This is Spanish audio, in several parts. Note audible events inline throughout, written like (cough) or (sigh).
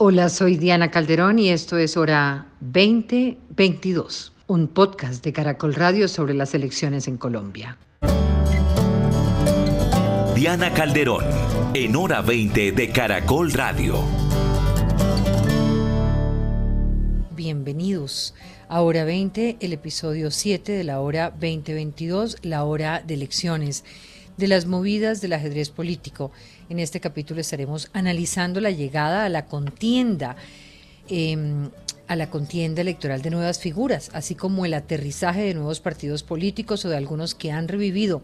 Hola, soy Diana Calderón y esto es Hora 2022, un podcast de Caracol Radio sobre las elecciones en Colombia. Diana Calderón, en Hora 20 de Caracol Radio. Bienvenidos a Hora 20, el episodio 7 de la Hora 2022, la hora de elecciones, de las movidas del ajedrez político en este capítulo estaremos analizando la llegada a la contienda. Em, a la contienda electoral de nuevas figuras, así como el aterrizaje de nuevos partidos políticos o de algunos que han revivido.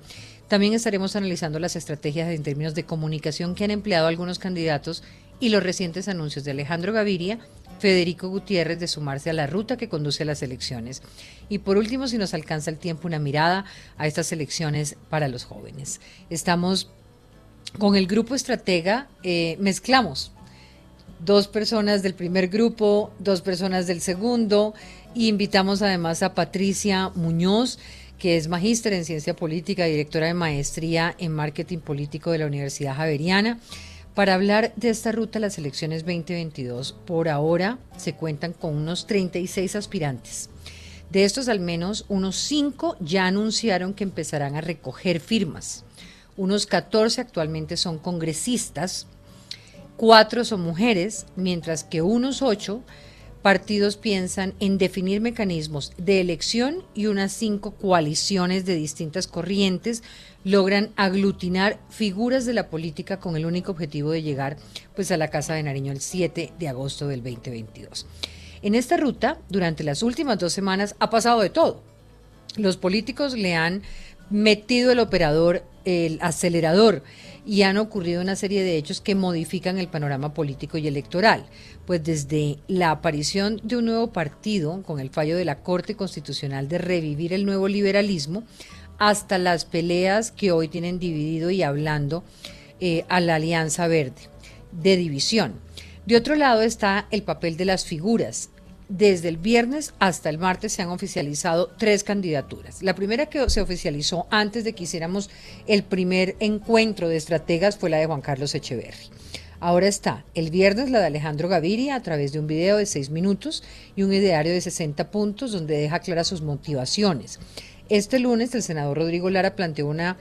También estaremos analizando las estrategias en términos de comunicación que han empleado algunos candidatos y los recientes anuncios de Alejandro Gaviria, Federico Gutiérrez de sumarse a la ruta que conduce a las elecciones. Y por último, si nos alcanza el tiempo, una mirada a estas elecciones para los jóvenes. Estamos con el grupo estratega eh, mezclamos dos personas del primer grupo, dos personas del segundo, y invitamos además a Patricia Muñoz, que es magíster en ciencia política, directora de maestría en marketing político de la Universidad Javeriana, para hablar de esta ruta a las elecciones 2022. Por ahora se cuentan con unos 36 aspirantes. De estos, al menos unos 5 ya anunciaron que empezarán a recoger firmas unos 14 actualmente son congresistas, cuatro son mujeres, mientras que unos ocho partidos piensan en definir mecanismos de elección y unas cinco coaliciones de distintas corrientes logran aglutinar figuras de la política con el único objetivo de llegar pues a la Casa de Nariño el 7 de agosto del 2022. En esta ruta, durante las últimas dos semanas, ha pasado de todo. Los políticos le han metido el operador, el acelerador, y han ocurrido una serie de hechos que modifican el panorama político y electoral. Pues desde la aparición de un nuevo partido, con el fallo de la Corte Constitucional de revivir el nuevo liberalismo, hasta las peleas que hoy tienen dividido y hablando eh, a la Alianza Verde, de división. De otro lado está el papel de las figuras, desde el viernes hasta el martes se han oficializado tres candidaturas. La primera que se oficializó antes de que hiciéramos el primer encuentro de estrategas fue la de Juan Carlos Echeverry. Ahora está el viernes la de Alejandro Gaviria a través de un video de seis minutos y un ideario de 60 puntos donde deja claras sus motivaciones. Este lunes el senador Rodrigo Lara planteó una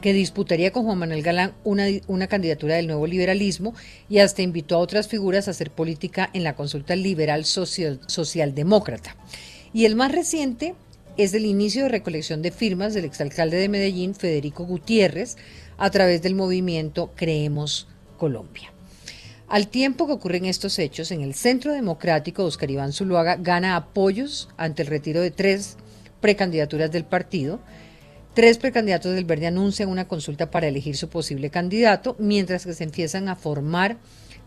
que disputaría con Juan Manuel Galán una, una, candidatura del nuevo liberalismo y hasta invitó a otras figuras a hacer política en la consulta liberal social, socialdemócrata. Y el más reciente es el inicio de recolección de firmas del exalcalde de Medellín, Federico Gutiérrez, a través del movimiento Creemos Colombia. Al tiempo que ocurren estos hechos, en el Centro Democrático, Oscar Iván Zuluaga gana apoyos ante el retiro de tres precandidaturas del partido Tres precandidatos del Verde anuncian una consulta para elegir su posible candidato, mientras que se empiezan a formar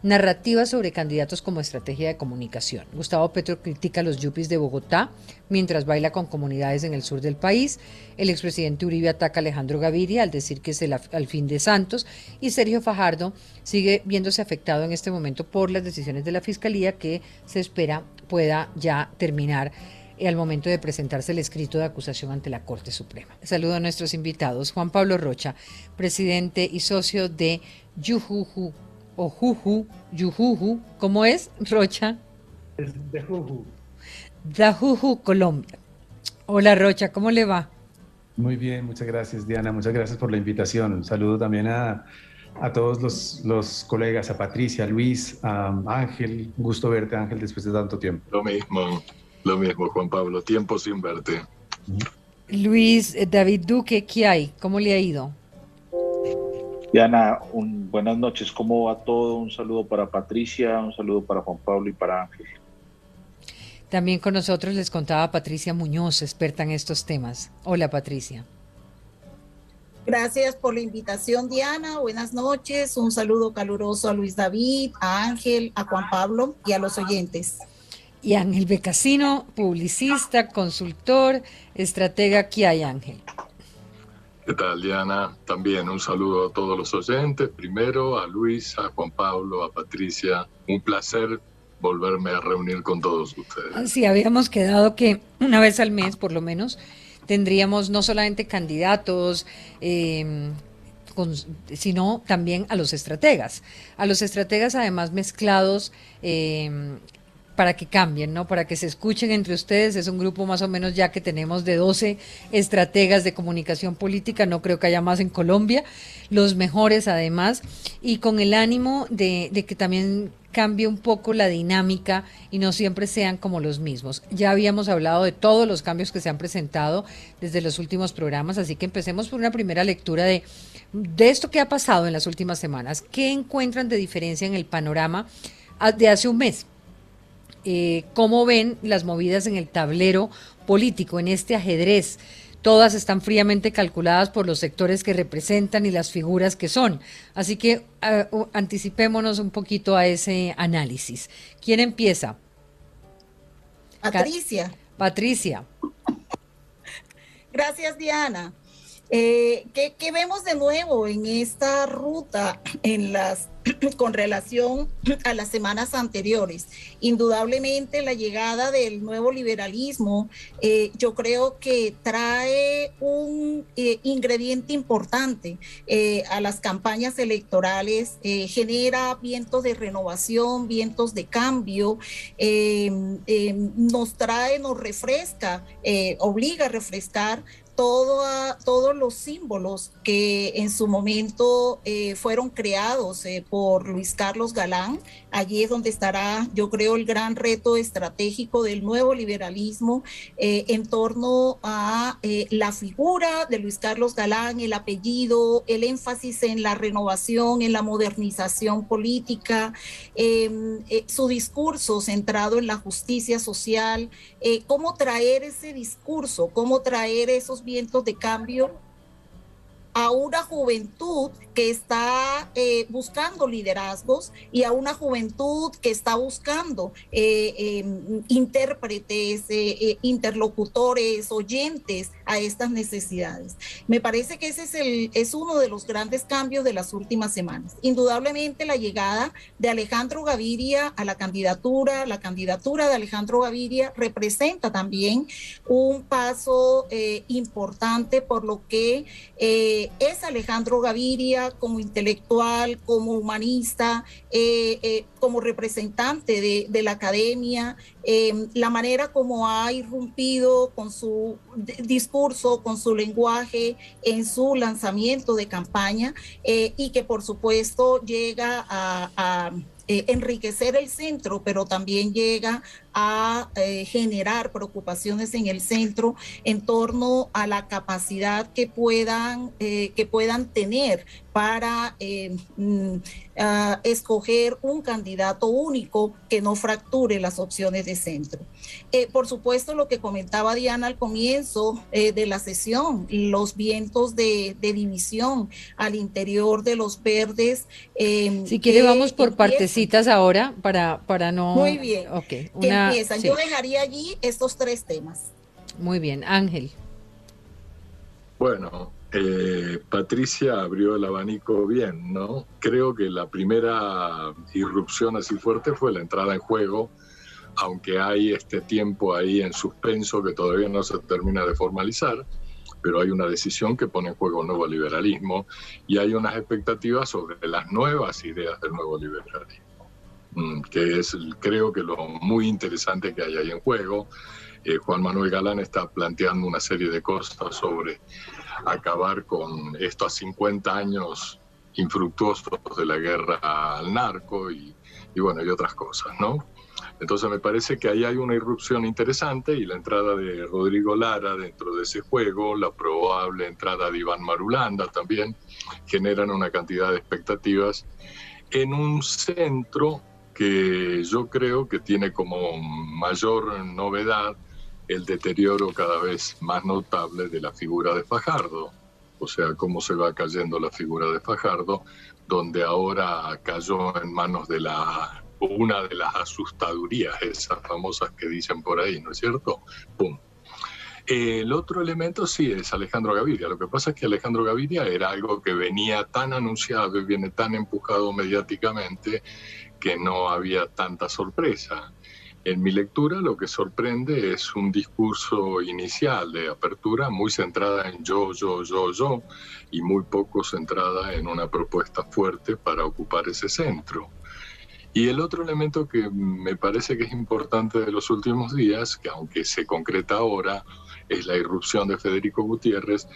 narrativas sobre candidatos como estrategia de comunicación. Gustavo Petro critica a los yupis de Bogotá mientras baila con comunidades en el sur del país. El expresidente Uribe ataca a Alejandro Gaviria al decir que es el al fin de Santos. Y Sergio Fajardo sigue viéndose afectado en este momento por las decisiones de la Fiscalía que se espera pueda ya terminar al momento de presentarse el escrito de acusación ante la Corte Suprema. Saludo a nuestros invitados. Juan Pablo Rocha, presidente y socio de Yujuju, o Juju, Yujuju, ¿cómo es, Rocha? Es de Juju. De Juju, Colombia. Hola, Rocha, ¿cómo le va? Muy bien, muchas gracias, Diana. Muchas gracias por la invitación. Un saludo también a, a todos los, los, colegas, a Patricia, a Luis, a Ángel. Un gusto verte, Ángel, después de tanto tiempo. Lo mismo. Lo mismo, Juan Pablo, tiempo sin verte. Luis eh, David Duque, ¿qué hay? ¿Cómo le ha ido? Diana, buenas noches, ¿cómo va todo? Un saludo para Patricia, un saludo para Juan Pablo y para Ángel. También con nosotros les contaba Patricia Muñoz, experta en estos temas. Hola Patricia. Gracias por la invitación, Diana. Buenas noches. Un saludo caluroso a Luis David, a Ángel, a Juan Pablo y a los oyentes y Ángel Becasino, publicista, consultor, estratega aquí hay Ángel. ¿Qué tal, Diana? También un saludo a todos los oyentes. Primero a Luis, a Juan Pablo, a Patricia. Un placer volverme a reunir con todos ustedes. Sí, habíamos quedado que una vez al mes, por lo menos, tendríamos no solamente candidatos, eh, sino también a los estrategas. A los estrategas además mezclados eh, para que cambien, ¿no? Para que se escuchen entre ustedes. Es un grupo más o menos ya que tenemos de 12 estrategas de comunicación política, no creo que haya más en Colombia, los mejores además, y con el ánimo de, que también cambie un poco la dinámica y no siempre sean como los mismos. Ya habíamos hablado de todos los cambios que se han presentado desde los últimos programas, así que empecemos por una primera lectura de, de esto que ha pasado en las últimas semanas. ¿Qué encuentran de diferencia en el panorama de hace un mes? Eh, cómo ven las movidas en el tablero político, en este ajedrez. Todas están fríamente calculadas por los sectores que representan y las figuras que son. Así que anticipémonos un poquito a ese análisis. ¿Quién empieza? Patricia. Patricia. Gracias, Diana. Eh, ¿qué, ¿qué, vemos de nuevo en esta ruta en las (clears throat) con relación (clears throat) a las semanas anteriores. Indudablemente la llegada del nuevo liberalismo eh, yo creo que trae un eh, ingrediente importante eh, a las campañas electorales, genera vientos de renovación, vientos de cambio, nos trae, nos refresca, obliga a refrescar todo, todos los símbolos que en su momento eh, fueron creados eh, por Luis Carlos Galán. Allí es donde estará, yo creo, el gran reto estratégico del nuevo liberalismo eh, en torno a eh, la figura de Luis Carlos Galán, el apellido, el énfasis en la renovación, en la modernización política, em, su discurso centrado en la justicia social, cómo traer ese discurso, cómo traer esos de cambio a una juventud que está eh, buscando liderazgos y a una juventud que está buscando eh, eh, intérpretes, interlocutores, oyentes a estas necesidades. Me parece que ese es, el, es uno de los grandes cambios de las últimas semanas. Indudablemente la llegada de Alejandro Gaviria a la candidatura, la candidatura de Alejandro Gaviria representa también un paso importante por lo que es Alejandro Gaviria como intelectual, como humanista, eh, eh, como representante de, de la academia, eh, la manera como ha irrumpido con su discurso, con su lenguaje en su lanzamiento de campaña y que por supuesto llega a, a eh, enriquecer el centro, pero también llega a eh, generar preocupaciones en el centro en torno a la capacidad que puedan, eh, que puedan tener para eh, mm, escoger un candidato único que no fracture las opciones de centro. Eh, por supuesto, lo que comentaba Diana al comienzo eh, de la sesión, los vientos de, de, división al interior de los verdes. Si quiere, vamos por partecitas ahora para, para no... Muy bien. Okay, una, empiezan. Sí. Yo dejaría allí estos tres temas. Muy bien, Ángel. Bueno, eh, Patricia abrió el abanico bien, ¿no? Creo que la primera irrupción así fuerte fue la entrada en juego, aunque hay este tiempo ahí en suspenso que todavía no se termina de formalizar, pero hay una decisión que pone en juego el nuevo liberalismo y hay unas expectativas sobre las nuevas ideas del nuevo liberalismo, que es creo que lo muy interesante que hay ahí en juego. Eh, Juan Manuel Galán está planteando una serie de cosas sobre acabar con estos 50 años infructuosos de la guerra al narco y, y, bueno, y otras cosas, ¿no? Entonces me parece que ahí hay una irrupción interesante y la entrada de Rodrigo Lara dentro de ese juego, la probable entrada de Iván Marulanda también, generan una cantidad de expectativas en un centro que yo creo que tiene como mayor novedad el deterioro cada vez más notable de la figura de Fajardo, o sea, cómo se va cayendo la figura de Fajardo, donde ahora cayó en manos de la una de las asustadurías, esas famosas que dicen por ahí, ¿no es cierto? ¡Pum! El otro elemento sí es Alejandro Gaviria. Lo que pasa es que Alejandro Gaviria era algo que venía tan anunciado y viene tan empujado mediáticamente que no había tanta sorpresa. En mi lectura lo que sorprende es un discurso inicial de apertura muy centrada en yo, yo, yo, yo y muy poco centrada en una propuesta fuerte para ocupar ese centro. Y el otro elemento que me parece que es importante de los últimos días, que aunque se concreta ahora, es la irrupción de Federico Gutiérrez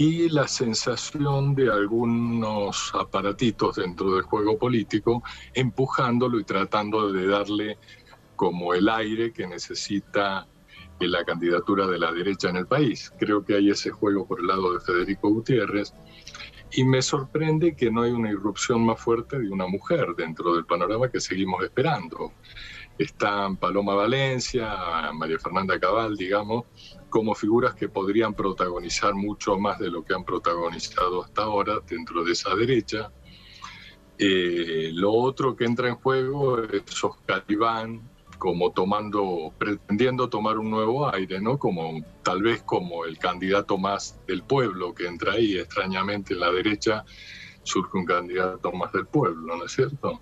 y la sensación de algunos aparatitos dentro del juego político empujándolo y tratando de darle como el aire que necesita la candidatura de la derecha en el país. Creo que hay ese juego por el lado de Federico Gutiérrez y me sorprende que no hay una irrupción más fuerte de una mujer dentro del panorama que seguimos esperando. Están Paloma Valencia, María Fernanda Cabal, digamos, como figuras que podrían protagonizar mucho más de lo que han protagonizado hasta ahora dentro de esa derecha. Eh, lo otro que entra en juego es Oscar Iván, como tomando, pretendiendo tomar un nuevo aire, ¿no? Como tal vez como el candidato más del pueblo que entra ahí, extrañamente en la derecha surge un candidato más del pueblo, ¿no es cierto?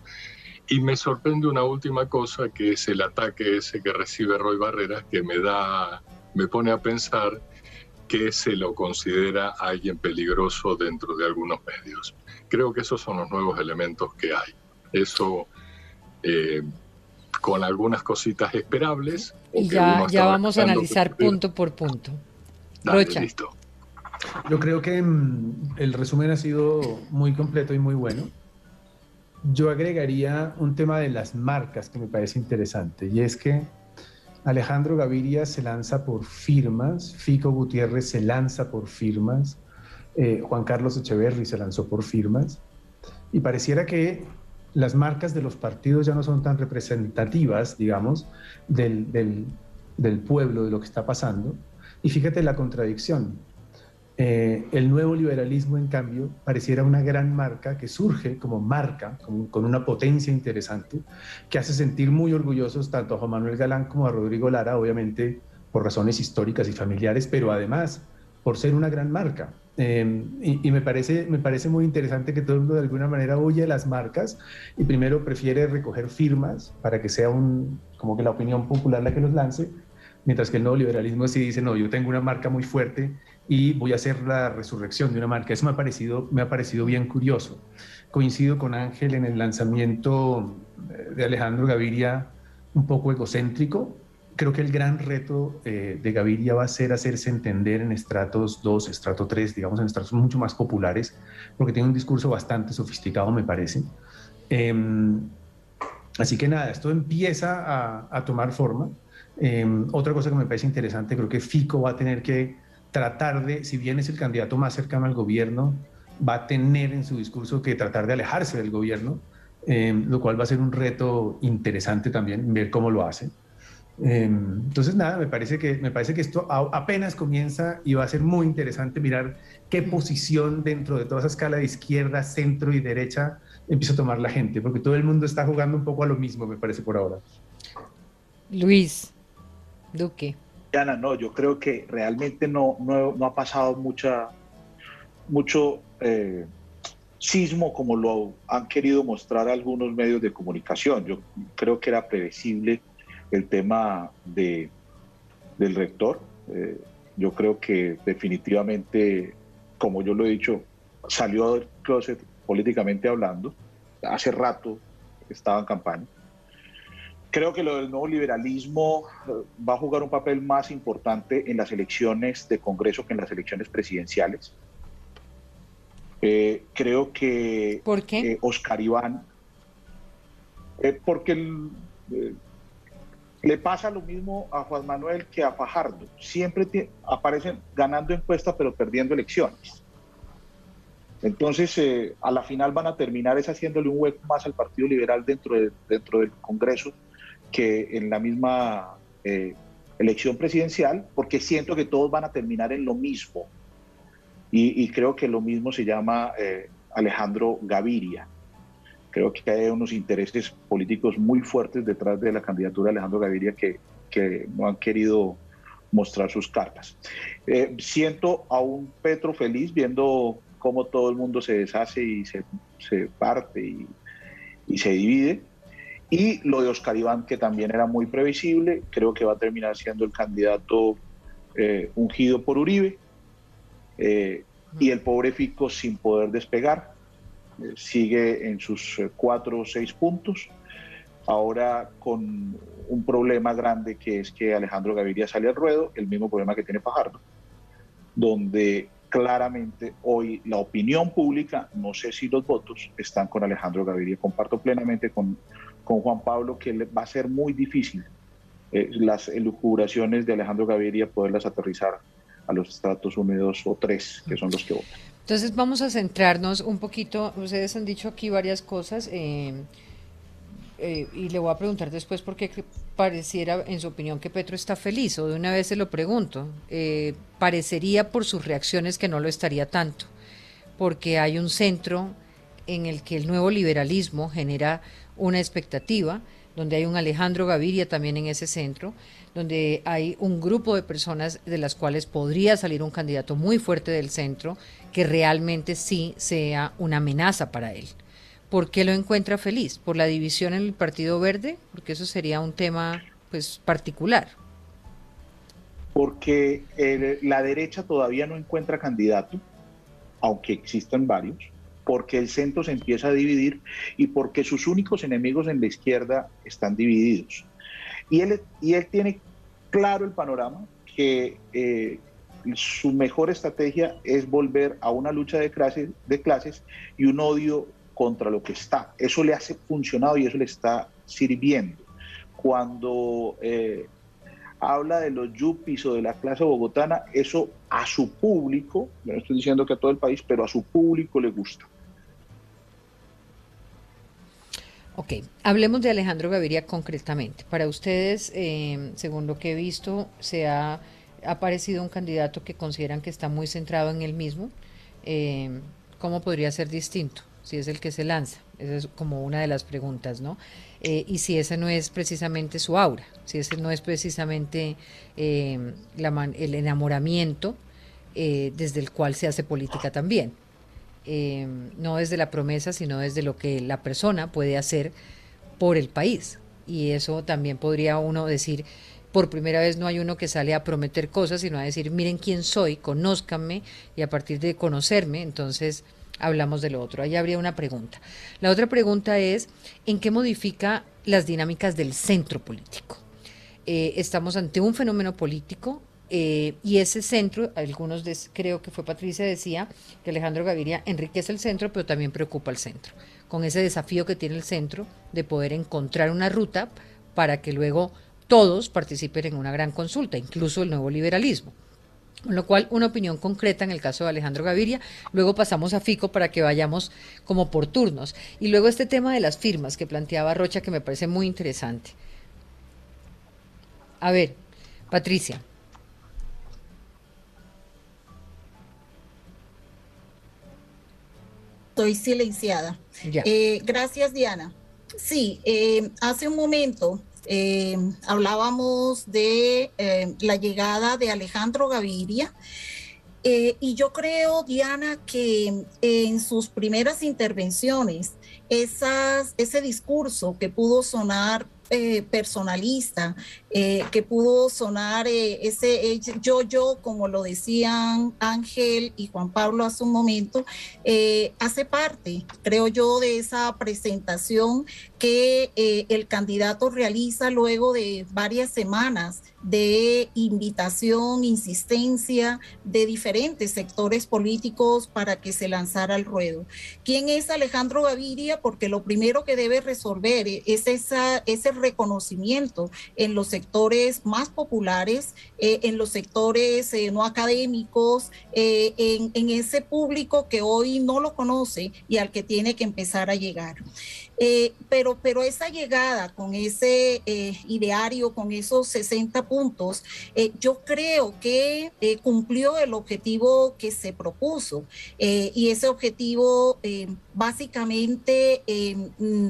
Y me sorprende una última cosa, que es el ataque ese que recibe Roy Barreras, que me da, me pone a pensar que se lo considera alguien peligroso dentro de algunos medios. Creo que esos son los nuevos elementos que hay. Eso eh, con algunas cositas esperables. Y ya, ya vamos a analizar punto por punto. Rocha. Listo. Yo creo que mm, el resumen ha sido muy completo y muy bueno. Yo agregaría un tema de las marcas que me parece interesante y es que Alejandro Gaviria se lanza por firmas, Fico Gutiérrez se lanza por firmas, eh, Juan Carlos Echeverry se lanzó por firmas y pareciera que las marcas de los partidos ya no son tan representativas, digamos, del, del, pueblo, de lo que está pasando. Y fíjate la contradicción. Eh, el nuevo liberalismo, en cambio, pareciera una gran marca que surge como marca, con una potencia interesante, que hace sentir muy orgullosos tanto a Juan Manuel Galán como a Rodrigo Lara, obviamente por razones históricas y familiares, pero además por ser una gran marca. Em, y, me, parece, me parece muy interesante que todo el mundo de alguna manera oye las marcas y primero prefiere recoger firmas para que sea como que la opinión popular la que los lance, mientras que el nuevo liberalismo sí dice, no, yo tengo una marca muy fuerte y voy a hacer la resurrección de una marca. Eso me ha parecido, me ha parecido bien curioso. Coincido con Ángel en el lanzamiento de Alejandro Gaviria un poco egocéntrico, creo que el gran reto eh, de Gaviria va a ser hacerse entender en estratos 2, estrato 3, digamos en estratos mucho más populares, porque tiene un discurso bastante sofisticado, me parece. Em, así que nada, esto empieza a, tomar forma. Em, otra cosa que me parece interesante, creo que Fico va a tener que tratar de, si bien es el candidato más cercano al gobierno, va a tener en su discurso que tratar de alejarse del gobierno, em, lo cual va a ser un reto interesante también, ver cómo lo hace. Em, entonces, nada, me parece, que, me parece que esto apenas comienza y va a ser muy interesante mirar qué posición dentro de toda esa escala de izquierda, centro y derecha empieza a tomar la gente, porque todo el mundo está jugando un poco a lo mismo, me parece por ahora. Luis, Duque. Ana, no, yo creo que realmente no, no, ha pasado mucha, mucho eh, sismo como lo han querido mostrar algunos medios de comunicación. Yo creo que era previsible el tema de, del rector. Eh, yo creo que definitivamente, como yo lo he dicho, salió del closet políticamente hablando. Hace rato estaba en campaña. Creo que lo del nuevo liberalismo eh, va a jugar un papel más importante en las elecciones de Congreso que en las elecciones presidenciales. Eh, creo que ¿Por qué? Oscar Iván, porque el, le pasa lo mismo a Juan Manuel que a Fajardo. Siempre aparecen ganando encuestas pero perdiendo elecciones. Entonces, eh, a la final van a terminar es haciéndole un hueco más al Partido Liberal dentro, dentro del Congreso que en la misma eh, elección presidencial, porque siento que todos van a terminar en lo mismo. Y, creo que lo mismo se llama eh, Alejandro Gaviria. Creo que hay unos intereses políticos muy fuertes detrás de la candidatura de Alejandro Gaviria que, que no han querido mostrar sus cartas. Eh, siento a un Petro feliz viendo cómo todo el mundo se deshace y se, se parte y, y, se divide. Y lo de Oscar Iván, que también era muy previsible, creo que va a terminar siendo el candidato eh, ungido por Uribe. Eh, y el pobre Fico sin poder despegar, eh, sigue en sus cuatro o seis puntos. Ahora con un problema grande que es que Alejandro Gaviria sale al ruedo, el mismo problema que tiene Fajardo, donde claramente hoy la opinión pública, no sé si los votos, están con Alejandro Gaviria. Comparto plenamente con, con Juan Pablo que va a ser muy difícil eh, las elucubraciones de Alejandro Gaviria poderlas aterrizar a los Estados Unidos o tres, que son los que votan. Entonces vamos a centrarnos un poquito, ustedes han dicho aquí varias cosas. Eh, eh, y le voy a preguntar después por qué pareciera, en su opinión, que Petro está feliz, o de una vez se lo pregunto. Parecería por sus reacciones que no lo estaría tanto, porque hay un centro en el que el nuevo liberalismo genera una expectativa, donde hay un Alejandro Gaviria también en ese centro, donde hay un grupo de personas de las cuales podría salir un candidato muy fuerte del centro que realmente sí sea una amenaza para él. ¿Por qué lo encuentra feliz? ¿Por la división en el Partido Verde? Porque eso sería un tema pues particular. Porque la derecha todavía no encuentra candidato, aunque existen varios, porque el centro se empieza a dividir y porque sus únicos enemigos en la izquierda están divididos. Y él, y él tiene claro el panorama que eh, su mejor estrategia es volver a una lucha de clases, de clases y un odio contra lo que está. Eso le ha funcionado y eso le está sirviendo. Cuando eh, habla de los yuppies o de la clase bogotana, eso a su público, no estoy diciendo que a todo el país, pero a su público le gusta. Ok, hablemos de Alejandro Gaviria concretamente. Para ustedes, eh, según lo que he visto, se ha aparecido un candidato que consideran que está muy centrado en él mismo. Eh, ¿Cómo podría ser distinto? si es el que se lanza. Esa es como una de las preguntas, ¿no? Eh, y si ese no es precisamente su aura, si ese no es precisamente eh, el enamoramiento desde el cual se hace política también. No desde la promesa, sino desde lo que la persona puede hacer por el país. Y eso también podría uno decir, por primera vez no hay uno que sale a prometer cosas, sino a decir, miren quién soy, conózcanme, y a partir de conocerme, entonces hablamos de lo otro. Ahí habría una pregunta. La otra pregunta es, ¿en qué modifica las dinámicas del centro político? Eh, estamos ante un fenómeno político eh, y ese centro, algunos creo que fue Patricia decía que Alejandro Gaviria enriquece el centro, pero también preocupa al centro, con ese desafío que tiene el centro de poder encontrar una ruta para que luego todos participen en una gran consulta, incluso el nuevo liberalismo. Con lo cual, una opinión concreta en el caso de Alejandro Gaviria. Luego pasamos a Fico para que vayamos como por turnos. Y luego este tema de las firmas que planteaba Rocha, que me parece muy interesante. A ver, Patricia. Estoy silenciada. Eh, gracias, Diana. Sí, eh, hace un momento eh, hablábamos de la llegada de Alejandro Gaviria. Y yo creo, Diana, que en sus primeras intervenciones, esas, ese discurso que pudo sonar eh, personalista, eh, que pudo sonar eh, ese yo, yo, como lo decían Ángel y Juan Pablo hace un momento, hace parte, creo yo, de esa presentación que el candidato realiza luego de varias semanas de invitación, insistencia de diferentes sectores políticos para que se lanzara al ruedo. ¿Quién es Alejandro Gaviria? Porque lo primero que debe resolver es esa, ese reconocimiento en los sectores más populares, eh, en los sectores eh, no académicos, eh, en ese público que hoy no lo conoce y al que tiene que empezar a llegar. Eh, pero, pero esa llegada con ese eh, ideario, con esos 60 puntos, eh, yo creo que cumplió el objetivo que se propuso. y ese objetivo básicamente mm,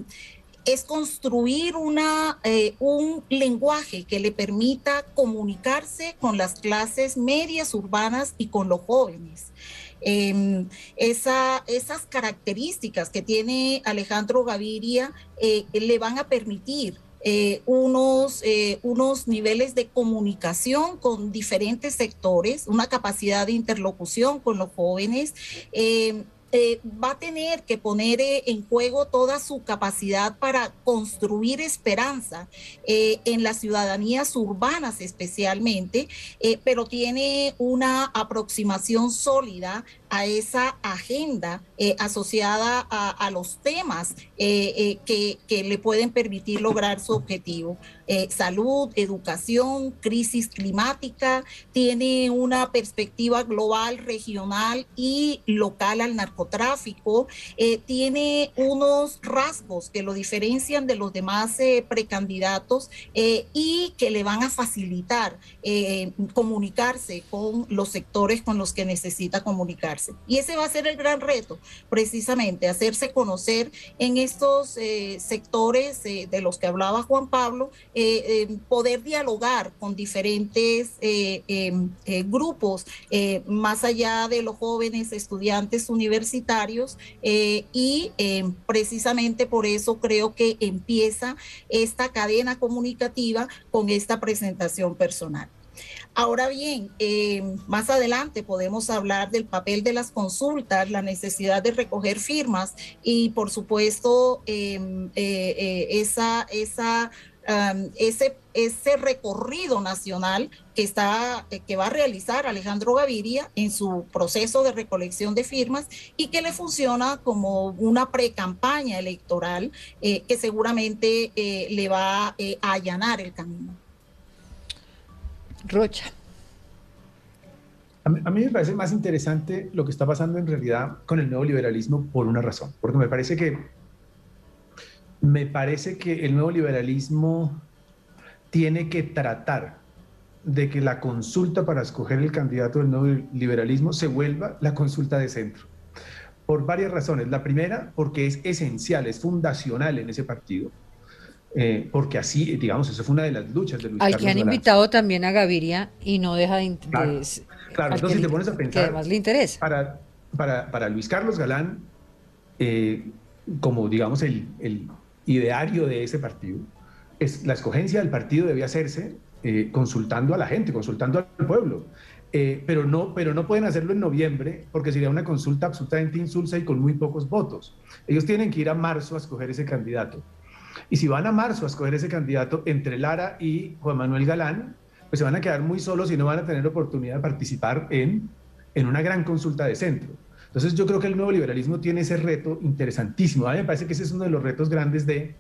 es construir una, un lenguaje que le permita comunicarse con las clases medias urbanas y con los jóvenes. Em, esa, esas características que tiene Alejandro Gaviria eh, le van a permitir eh, unos, eh, unos niveles de comunicación con diferentes sectores, una capacidad de interlocución con los jóvenes. Eh, eh, va a tener que poner eh, en juego toda su capacidad para construir esperanza eh, en las ciudadanías urbanas especialmente, pero tiene una aproximación sólida a esa agenda asociada a, los temas que, que, le pueden permitir lograr su objetivo. salud, educación, crisis climática, tiene una perspectiva global, regional y local al narcotráfico tráfico eh, tiene unos rasgos que lo diferencian de los demás eh, precandidatos eh, y que le van a facilitar comunicarse con los sectores con los que necesita Y ese va a ser el gran reto, precisamente, hacerse conocer en estos sectores de los que hablaba Juan Pablo, poder dialogar con diferentes em, grupos, más allá de los jóvenes estudiantes universitarios eh, y eh, precisamente por eso creo que empieza esta cadena comunicativa con esta presentación personal. Ahora bien, eh, más adelante podemos hablar del papel de las consultas, la necesidad de recoger firmas y por supuesto esa, esa ese, ese recorrido nacional que, está, que va a realizar Alejandro Gaviria en su proceso de recolección de firmas y que le funciona como una pre-campaña electoral eh, que seguramente eh, le va eh, a allanar el camino. Rocha. A mí, me parece más interesante lo que está pasando en realidad con el nuevo liberalismo por una razón, porque me parece que me parece que el nuevo liberalismo tiene que tratar de que la consulta para escoger el candidato del nuevo liberalismo se vuelva la consulta de centro. Por varias razones. La primera, porque es esencial, es fundacional en ese partido. Eh, porque así, digamos, eso fue una de las luchas de Luis Al que han invitado también a Gaviria y no deja de interés. Claro, entonces te pones a pensar. Que además le interesa. Para, para, para Luis Carlos Galán, eh, como digamos el, el, ideario de ese partido, es la escogencia del partido debía hacerse eh, consultando a la gente, consultando al pueblo. Eh, pero, no, pero no pueden hacerlo en noviembre porque sería una consulta absolutamente insulsa y con muy pocos votos. Ellos tienen que ir a marzo a escoger ese candidato. Y si van a marzo a escoger ese candidato entre Lara y Juan Manuel Galán, pues se van a quedar muy solos y no van a tener oportunidad de participar en, en una gran consulta de centro. Entonces yo creo que el nuevo liberalismo tiene ese reto interesantísimo. A mí me parece que ese es uno de los retos grandes de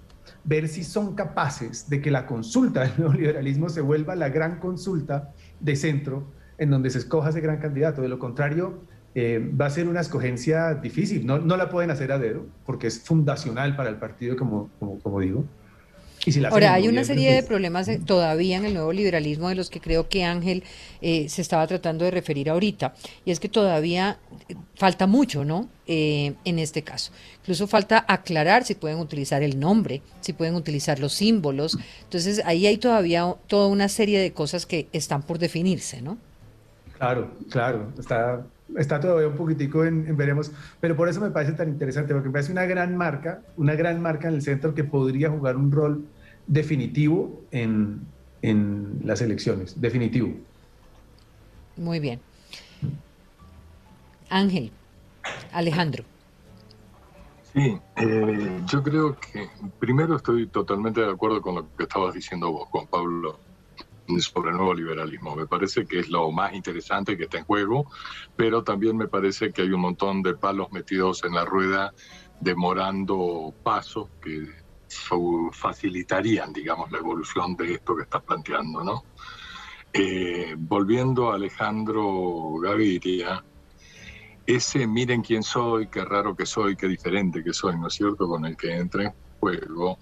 ver si son capaces de que la consulta del nuevo liberalismo se vuelva la gran consulta de centro en donde se escoja ese gran candidato. De lo contrario, eh, va a ser una escogencia difícil. No, no, la pueden hacer a dedo porque es fundacional para el partido, como, como, como digo. Ahora, hay una serie de problemas eh, todavía en el nuevo liberalismo de los que creo que Ángel eh, se estaba tratando de referir ahorita, y es que todavía eh, falta mucho, ¿no? en este caso. Incluso falta aclarar si pueden utilizar el nombre, si pueden utilizar los símbolos. Entonces, ahí hay todavía toda una serie de cosas que están por definirse, ¿no? Claro, claro, está, está todavía un poquitico en, veremos, pero por eso me parece tan interesante, porque me parece una gran marca, una gran marca en el centro que podría jugar un rol definitivo en, en las elecciones, definitivo. Muy bien. Ángel, Alejandro. Sí, eh, yo creo que primero estoy totalmente de acuerdo con lo que estabas diciendo vos, Juan Pablo, sobre el nuevo liberalismo. Me parece que es lo más interesante que está en juego, pero también me parece que hay un montón de palos metidos en la rueda demorando pasos que facilitarían, digamos, la evolución de esto que estás planteando, ¿no? Eh, volviendo a Alejandro Gaviria, ese miren quién soy, qué raro que soy, qué diferente que soy, ¿no es cierto?, con el que entra en juego,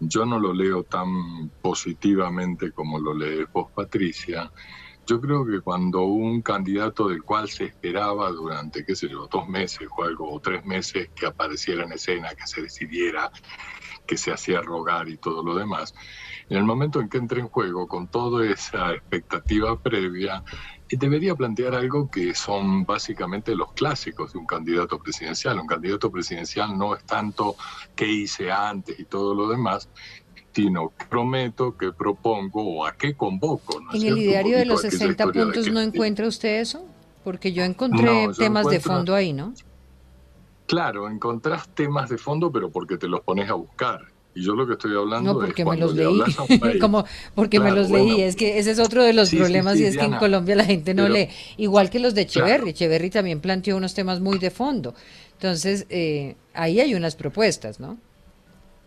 yo no lo leo tan positivamente como lo lees vos, Patricia, Yo creo que cuando un candidato del cual se esperaba durante, qué sé yo, dos meses o algo, o tres meses, que apareciera en escena, que se decidiera, que se hacía rogar y todo lo demás, en el momento en que entre en juego, con toda esa expectativa previa, debería plantear algo que son básicamente los clásicos de un candidato presidencial. Un candidato presidencial no es tanto qué hice antes y todo lo demás, sino qué prometo, qué propongo o a qué convoco. ¿En el ideario de los 60 puntos no encuentra usted eso? Porque yo encontré temas de fondo ahí, ¿no? Claro, encontrás temas de fondo, pero porque te los pones a buscar. Y yo lo que estoy hablando no, porque me los leí. (laughs) Como porque me los leí. Es que ese es otro de los problemas y es que en Colombia la gente no lee. Igual que los de Echeverry. Echeverry también planteó unos temas muy de fondo. Entonces, eh, ahí hay unas propuestas, ¿no?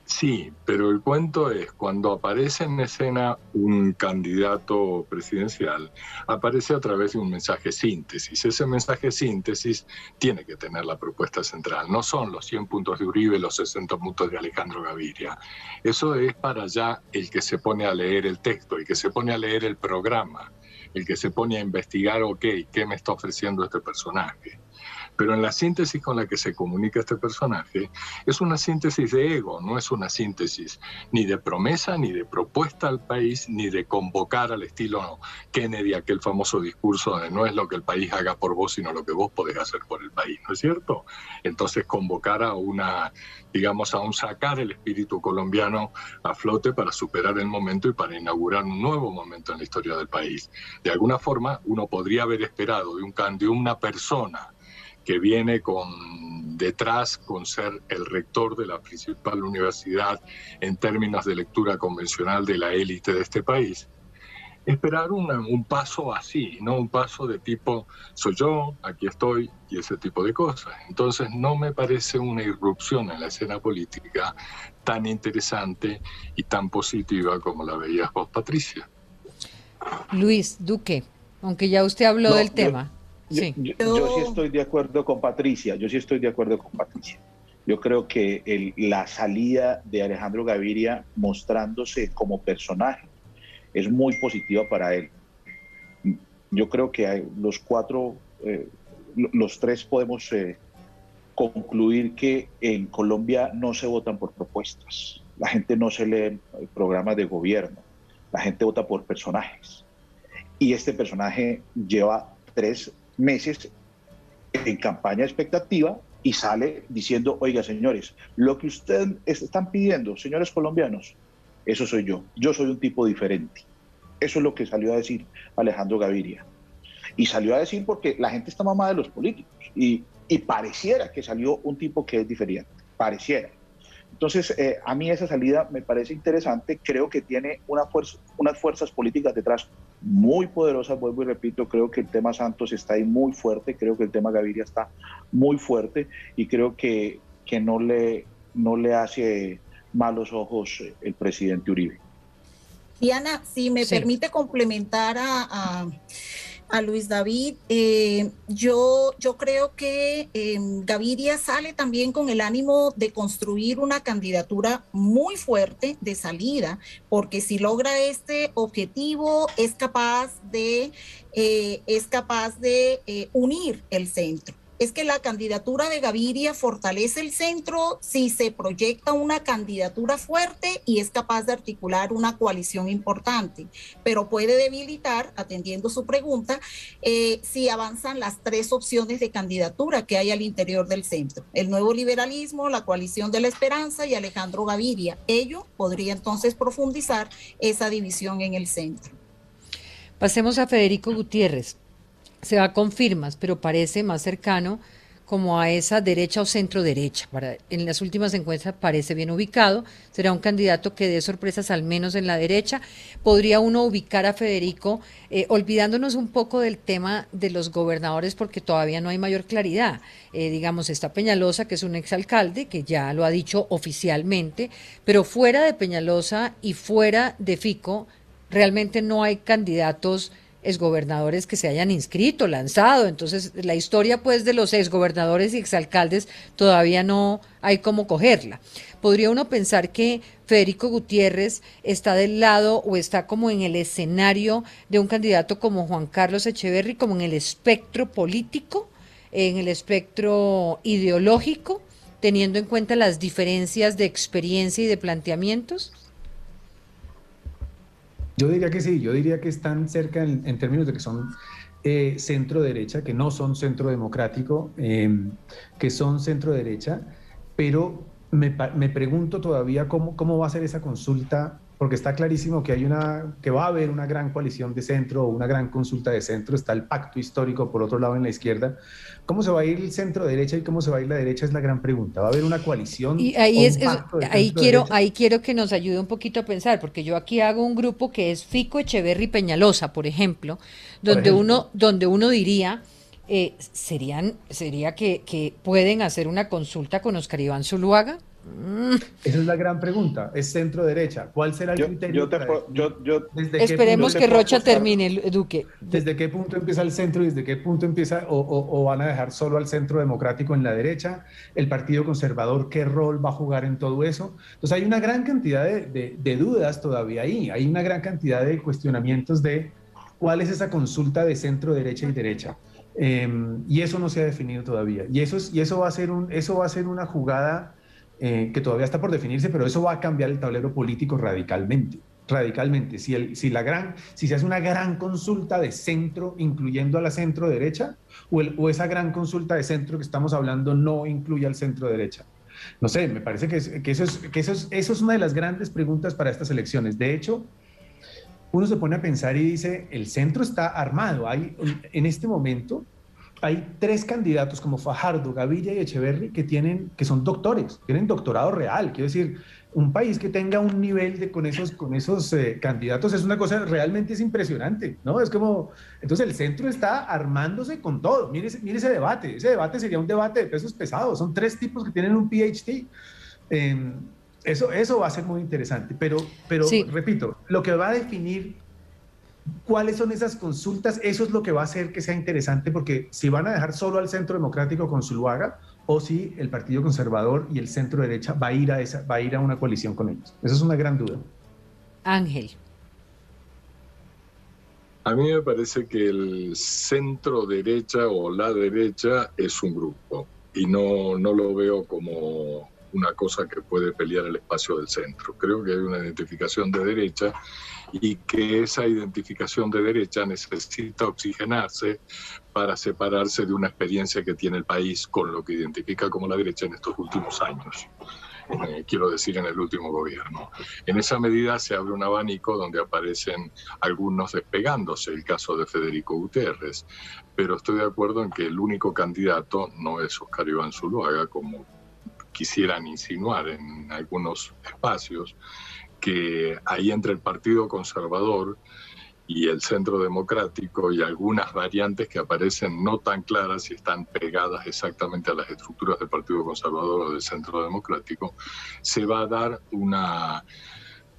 Sí, pero el cuento es, cuando aparece en escena un candidato presidencial, aparece a través de un mensaje síntesis. Ese mensaje síntesis tiene que tener la propuesta central. No son los 100 puntos de Uribe, los 60 puntos de Alejandro Gaviria. Eso es para allá el que se pone a leer el texto, el que se pone a leer el programa, el que se pone a investigar, ok, ¿qué me está ofreciendo este personaje? Pero en la síntesis con la que se comunica este personaje es una síntesis de ego, no es una síntesis ni de promesa, ni de propuesta al país, ni de convocar al estilo Kennedy, aquel famoso discurso de no es lo que el país haga por vos, sino lo que vos podés hacer por el país, ¿no es cierto? Entonces convocar a una, digamos, a un sacar el espíritu colombiano a flote para superar el momento y para inaugurar un nuevo momento en la historia del país. De alguna forma, uno podría haber esperado de, un, de una persona que viene con detrás con ser el rector de la principal universidad en términos de lectura convencional de la élite de este país. Esperar un paso así, no un paso de tipo soy yo, aquí estoy y ese tipo de cosas. Entonces no me parece una irrupción en la escena política tan interesante y tan positiva como la veías vos, Patricia. Luis Duque, aunque ya usted habló del tema. Yo, sí. estoy de acuerdo con Patricia, yo sí estoy de acuerdo con Patricia. Yo creo que la salida de Alejandro Gaviria mostrándose como personaje es muy positiva para él. Yo creo que los cuatro, eh, los tres podemos eh, concluir que en Colombia no se votan por propuestas. La gente no se lee programas de gobierno. La gente vota por personajes. Y este personaje lleva tres meses en campaña expectativa y sale diciendo, oiga señores, lo que ustedes están pidiendo, señores colombianos, eso soy yo, yo soy un tipo diferente. Eso es lo que salió a decir Alejandro Gaviria. Y salió a decir porque la gente está mamada de los políticos y, y pareciera que salió un tipo que es diferente, pareciera. Entonces, eh, a mí esa salida me parece interesante, creo que tiene una fuerza, unas fuerzas políticas detrás muy poderosas, vuelvo y repito, creo que el tema Santos está ahí muy fuerte, creo que el tema Gaviria está muy fuerte y creo que, que no, le, no le hace malos ojos el presidente Uribe. Diana, si me permite complementar a a Luis David. Eh, yo, yo creo que em, Gaviria sale también con el ánimo de construir una candidatura muy fuerte de salida, porque si logra este objetivo es capaz de, eh, es capaz de eh, unir el centro es que la candidatura de Gaviria fortalece el centro si se proyecta una candidatura fuerte y es capaz de articular una coalición importante, pero puede debilitar, atendiendo su pregunta, eh, si avanzan las tres opciones de candidatura que hay al interior del centro, el nuevo liberalismo, la coalición de la esperanza y Alejandro Gaviria. Ello podría entonces profundizar esa división en el centro. Pasemos a Federico Gutiérrez se va con firmas, pero parece más cercano como a esa derecha o centro derecha. Para, en las últimas encuestas parece bien ubicado, será un candidato que dé sorpresas al menos en la derecha. Podría uno ubicar a Federico, eh, olvidándonos un poco del tema de los gobernadores porque todavía no hay mayor claridad. Eh, digamos, está Peñalosa, que es un exalcalde, que ya lo ha dicho oficialmente, pero fuera de Peñalosa y fuera de Fico, realmente no hay candidatos exgobernadores que se hayan inscrito, lanzado. Entonces, la historia pues de los exgobernadores y exalcaldes todavía no hay cómo cogerla. Podría uno pensar que Federico Gutiérrez está del lado o está como en el escenario de un candidato como Juan Carlos Echeverry, como en el espectro político, en el espectro ideológico, teniendo en cuenta las diferencias de experiencia y de planteamientos. Yo diría que sí, yo diría que están cerca en, términos de que son eh, centro derecha, que no son centro democrático, em, que son centro derecha, pero me, me, pregunto todavía cómo, cómo va a ser esa consulta porque está clarísimo que hay una que va a haber una gran coalición de centro una gran consulta de centro, está el pacto histórico por otro lado en la izquierda. ¿Cómo se va a ir el centro derecha y cómo se va a ir la derecha es la gran pregunta. ¿Va a haber una coalición? Y ahí es, ahí quiero ahí quiero que nos ayude un poquito a pensar, porque yo aquí hago un grupo que es Fico Echeverry Peñalosa, por ejemplo, donde uno donde uno diría eh, serían sería que, que pueden hacer una consulta con Oscar Iván Zuluaga esa es la gran pregunta. Es centro derecha. ¿Cuál será el criterio? Esperemos que Rocha termine, Duque. ¿Desde qué punto empieza el centro y desde qué punto empieza o, van a dejar solo al centro democrático en la derecha? ¿El Partido Conservador qué rol va a jugar en todo eso? Entonces hay una gran cantidad de, dudas todavía ahí. Hay una gran cantidad de cuestionamientos de cuál es esa consulta de centro, derecha y derecha. Em, y eso no se ha definido todavía. Y eso, es, y eso, va, a ser un, eso va a ser una jugada eh, que todavía está por definirse, pero eso va a cambiar el tablero político radicalmente. Radicalmente. Si, el, si, la gran, si se hace una gran consulta de centro, incluyendo a la centro derecha, o, o esa gran consulta de centro que estamos hablando no incluye al centro derecha. No sé, me parece que, que, eso, es, que eso, es, eso es una de las grandes preguntas para estas elecciones. De hecho, uno se pone a pensar y dice, el centro está armado. Hay, en este momento, hay tres candidatos como Fajardo, Gavilla y Echeverry que tienen, que son doctores, tienen doctorado real. Quiero decir, un país que tenga un nivel de con esos, con esos eh, candidatos es una cosa realmente es impresionante, ¿no? Es como, entonces el centro está armándose con todo. Mire, mire ese debate, ese debate sería un debate de pesos pesados. Son tres tipos que tienen un PhD. Em, eso, eso va a ser muy interesante, pero, pero repito, lo que va a definir cuáles son esas consultas, eso es lo que va a hacer que sea interesante, porque si van a dejar solo al centro democrático con Zuluaga, o si el Partido Conservador y el centro derecha va a ir a, esa, va a, ir a una coalición con ellos. Esa es una gran duda. Ángel. A mí me parece que el centro derecha o la derecha es un grupo y no, no lo veo como una cosa que puede pelear el espacio del centro. Creo que hay una identificación de derecha y que esa identificación de derecha necesita oxigenarse para separarse de una experiencia que tiene el país con lo que identifica como la derecha en estos últimos años. Eh, quiero decir, en el último gobierno. En esa medida se abre un abanico donde aparecen algunos despegándose, el caso de Federico Gutiérrez, pero estoy de acuerdo en que el único candidato no es Oscar Iván Zuluaga, como quisieran insinuar en algunos espacios, que ahí entre el Partido Conservador y el Centro Democrático y algunas variantes que aparecen no tan claras y están pegadas exactamente a las estructuras del Partido Conservador o del Centro Democrático, se va a dar una,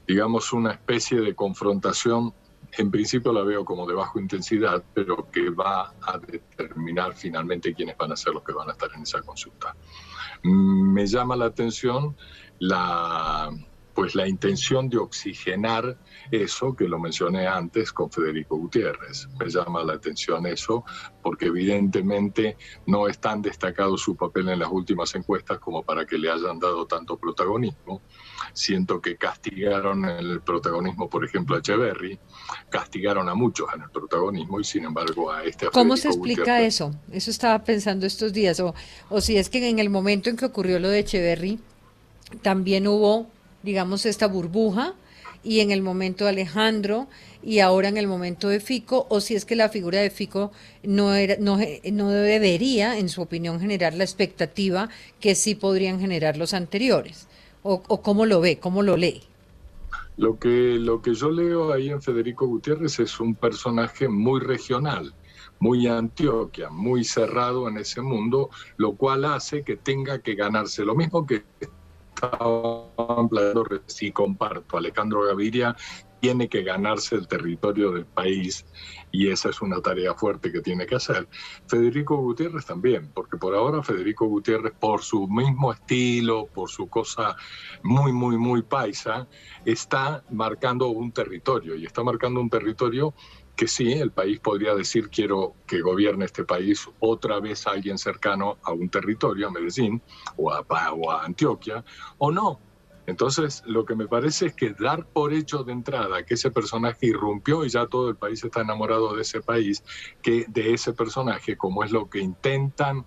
digamos, una especie de confrontación. En principio la veo como de bajo intensidad, pero que va a determinar finalmente quiénes van a ser los que van a estar en esa consulta. Mm, me llama la atención la pues la intención de oxigenar eso que lo mencioné antes con Federico Gutiérrez. Me llama la atención eso porque evidentemente no es tan destacado su papel en las últimas encuestas como para que le hayan dado tanto protagonismo. Siento que castigaron el protagonismo, por ejemplo, a Echeverry, castigaron a muchos en el protagonismo y sin embargo a este... ¿Cómo se explica eso? Eso estaba pensando estos días. O, o si es que en el momento en que ocurrió lo de Echeverry, también hubo digamos, esta burbuja y en el momento de Alejandro y ahora en el momento de Fico, o si es que la figura de Fico no, era, no, no debería, en su opinión, generar la expectativa que sí podrían generar los anteriores. O, o cómo lo ve, cómo lo lee. Lo que, lo que yo leo ahí en Federico Gutiérrez es un personaje muy regional, muy Antioquia, muy cerrado en ese mundo, lo cual hace que tenga que ganarse lo mismo que estaba si comparto. Alejandro Gaviria tiene que ganarse el territorio del país y esa es una tarea fuerte que tiene que hacer. Federico Gutiérrez también, porque por ahora Federico Gutiérrez, por su mismo estilo, por su cosa muy, muy, muy paisa, está marcando un territorio y está marcando un territorio que sí, el país podría decir quiero que gobierne este país otra vez alguien cercano a un territorio, a Medellín o a, o a Antioquia, o no, entonces, lo que me parece es que dar por hecho de entrada que ese personaje irrumpió y ya todo el país está enamorado de ese país, que de ese personaje, como es lo que intentan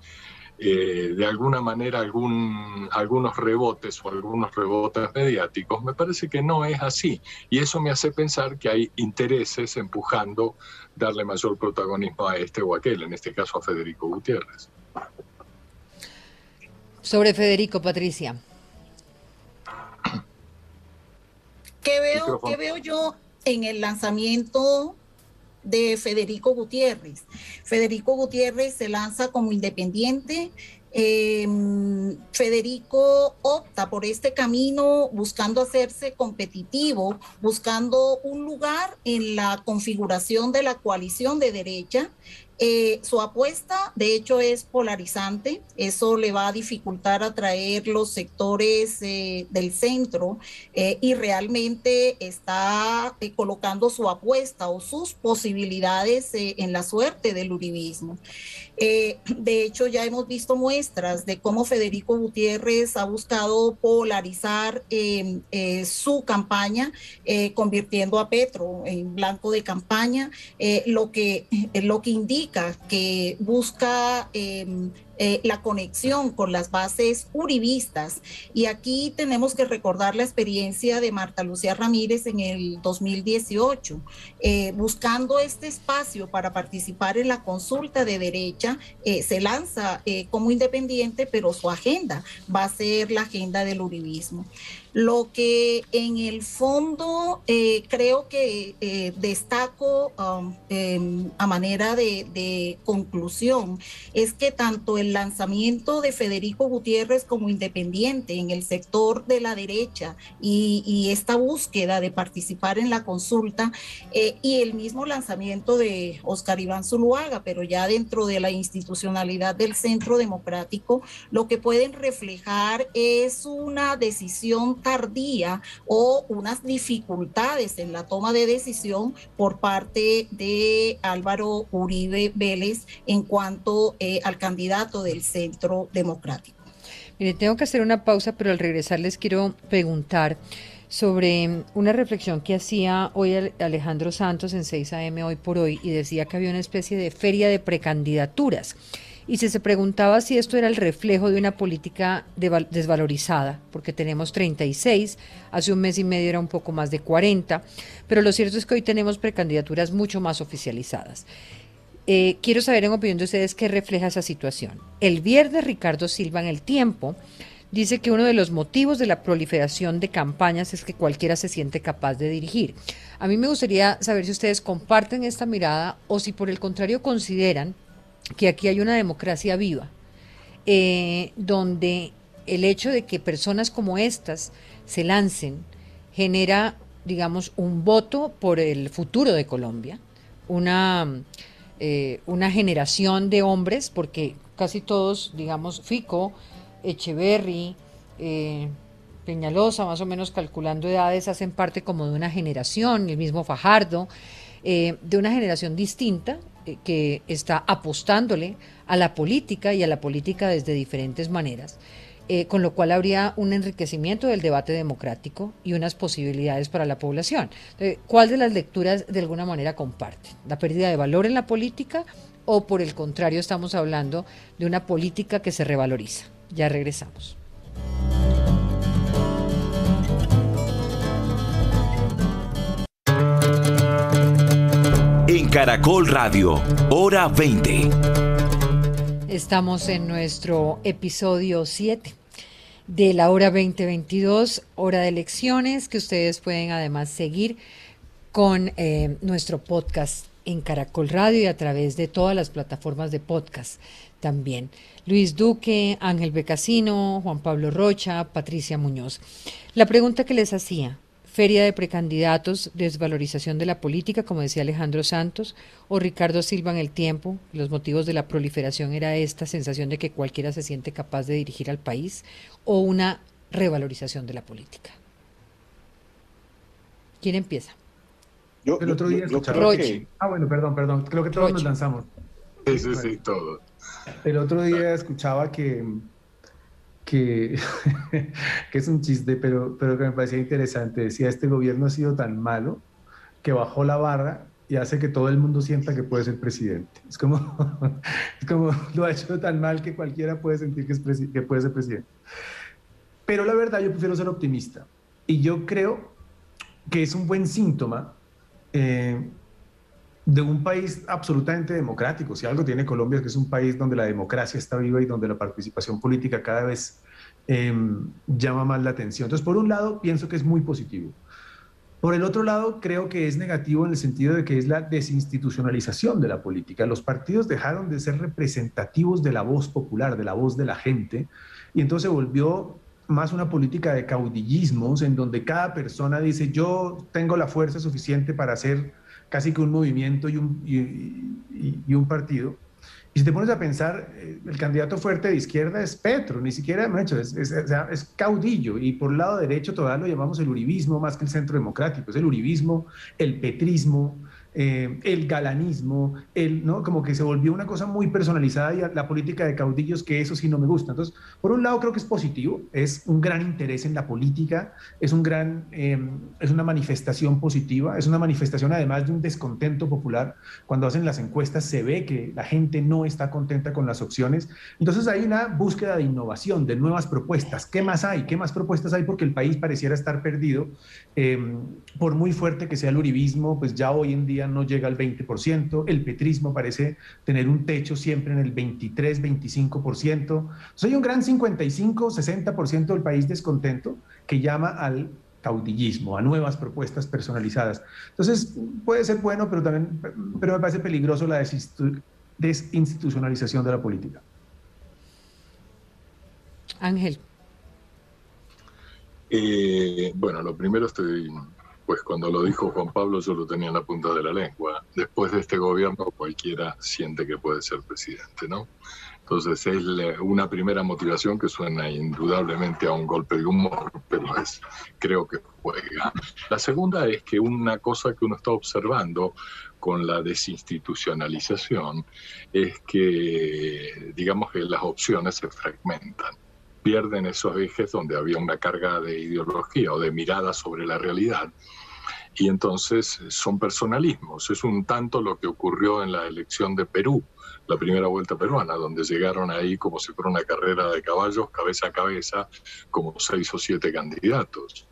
eh, de alguna manera algún, algunos rebotes o algunos rebotes mediáticos, me parece que no es así. Y eso me hace pensar que hay intereses empujando darle mayor protagonismo a este o aquel, en este caso a Federico Gutiérrez. Sobre Federico, Patricia. ¿Qué veo, ¿qué veo yo en el lanzamiento de Federico Gutiérrez? Federico Gutiérrez se lanza como independiente. Em, Federico opta por este camino buscando hacerse competitivo, buscando un lugar en la configuración de la coalición de derecha eh, su apuesta, de hecho, es polarizante. Eso le va a dificultar atraer los sectores eh, del centro eh, y realmente está colocando su apuesta o sus posibilidades en la suerte del uribismo. De hecho, ya hemos visto muestras de cómo Federico Gutiérrez ha buscado polarizar su campaña, convirtiendo a Petro en blanco de campaña, lo, que, lo que indica que busca em, eh, la conexión con las bases uribistas. Y aquí tenemos que recordar la experiencia de Marta Lucía Ramírez en el 2018, eh, buscando este espacio para participar en la consulta de derecha. Eh, se lanza como independiente, pero su agenda va a ser la agenda del uribismo. Lo que en el fondo creo que destaco um, a manera de, conclusión es que tanto el lanzamiento de Federico Gutiérrez como independiente en el sector de la derecha y, esta búsqueda de participar en la consulta eh, y el mismo lanzamiento de Oscar Iván Zuluaga, pero ya dentro de la institucionalidad del Centro Democrático, lo que pueden reflejar es una decisión tardía o unas dificultades en la toma de decisión por parte de Álvaro Uribe Vélez en cuanto eh, al candidato del centro democrático. Mire, tengo que hacer una pausa, pero al regresar les quiero preguntar sobre una reflexión que hacía hoy Alejandro Santos en 6 AM hoy por hoy y decía que había una especie de feria de precandidaturas y se, se preguntaba si esto era el reflejo de una política desvalorizada, porque tenemos 36, hace un mes y medio era un poco más de 40, pero lo cierto es que hoy tenemos precandidaturas mucho más oficializadas. Eh, quiero saber en opinión de ustedes qué refleja esa situación. El viernes Ricardo Silva en el tiempo dice que uno de los motivos de la proliferación de campañas es que cualquiera se siente capaz de dirigir. A mí me gustaría saber si ustedes comparten esta mirada o si por el contrario consideran que aquí hay una democracia viva, eh, donde el hecho de que personas como estas se lancen genera, digamos, un voto por el futuro de Colombia, una eh, una generación de hombres, porque casi todos, digamos, Fico, Echeverry, eh, Peñalosa, más o menos calculando edades, hacen parte como de una generación, el mismo Fajardo, de una generación distinta que está apostándole a la política y a la política desde diferentes maneras. Eh, con lo cual habría un enriquecimiento del debate democrático y unas posibilidades para la población. ¿Cuál de las lecturas de alguna manera comparten? ¿La pérdida de valor en la política o por el contrario estamos hablando de una política que se revaloriza? Ya regresamos. En Caracol Radio, hora 20. Estamos en nuestro episodio 7 de la hora 2022, hora de elecciones, que ustedes pueden además seguir con eh, nuestro podcast en Caracol Radio y a través de todas las plataformas de podcast también. Luis Duque, Ángel Becasino, Juan Pablo Rocha, Patricia Muñoz. La pregunta que les hacía, feria de precandidatos, desvalorización de la política, como decía Alejandro Santos, o Ricardo Silva en el tiempo, los motivos de la proliferación era esta sensación de que cualquiera se siente capaz de dirigir al país, o una revalorización de la política. ¿Quién empieza? Yo, el otro día escuchaba que... Ah, bueno, perdón, perdón. Creo que todos nos lanzamos. Sí, sí, sí, todos. El otro día escuchaba que, que, (laughs) que es un chiste, pero, pero que me parecía interesante. Decía, este gobierno ha sido tan malo que bajó la barra y hace que todo el mundo sienta que puede ser presidente. Es como, (laughs) es como (laughs) lo ha hecho tan mal que cualquiera puede sentir que, es que puede ser presidente. Pero la verdad, yo prefiero ser optimista. Y yo creo que es un buen síntoma eh, de un país absolutamente democrático. Si algo tiene Colombia es que es un país donde la democracia está viva y donde la participación política cada vez em, llama más la atención. Entonces, por un lado, pienso que es muy positivo. Por el otro lado, creo que es negativo en el sentido de que es la desinstitucionalización de la política. Los partidos dejaron de ser representativos de la voz popular, de la voz de la gente, y entonces volvió más una política de caudillismos en donde cada persona dice yo tengo la fuerza suficiente para hacer casi que un movimiento y un, y, un partido. Y si te pones a pensar, eh, el candidato fuerte de izquierda es Petro, ni siquiera, hecho, es, es, es, caudillo. Y por el lado derecho todavía lo llamamos el uribismo más que el centro democrático. Es el uribismo, el petrismo, eh, el galanismo, el, ¿no? como que se volvió una cosa muy personalizada y la política de caudillos, que eso sí no me gusta. Entonces, por un lado creo que es positivo, es un gran interés en la política, es, un gran, em, es una manifestación positiva, es una manifestación además de un descontento popular. Cuando hacen las encuestas se ve que la gente no está contenta con las opciones. Entonces hay una búsqueda de innovación, de nuevas propuestas. ¿Qué más hay? ¿Qué más propuestas hay? Porque el país pareciera estar perdido. Em, por muy fuerte que sea el uribismo, pues ya hoy en día no llega al 20%, el petrismo parece tener un techo siempre en el 23, 25%. Soy un gran 55, 60% del país descontento que llama al caudillismo, a nuevas propuestas personalizadas. Entonces, puede ser bueno, pero también pero me parece peligroso la desinstitucionalización de la política. Ángel. Eh, bueno, lo primero estoy pues cuando lo dijo Juan Pablo yo lo tenía en la punta de la lengua. Después de este gobierno cualquiera siente que puede ser presidente, ¿no? Entonces es una primera motivación que suena indudablemente a un golpe de humor, pero es, creo que juega. La segunda es que una cosa que uno está observando con la desinstitucionalización es que, digamos que las opciones se fragmentan pierden esos ejes donde había una carga de ideología o de mirada sobre la realidad. Y entonces son personalismos. Es un tanto lo que ocurrió en la elección de Perú, la primera vuelta peruana, donde llegaron ahí como si fuera una carrera de caballos, cabeza a cabeza, como seis o siete candidatos.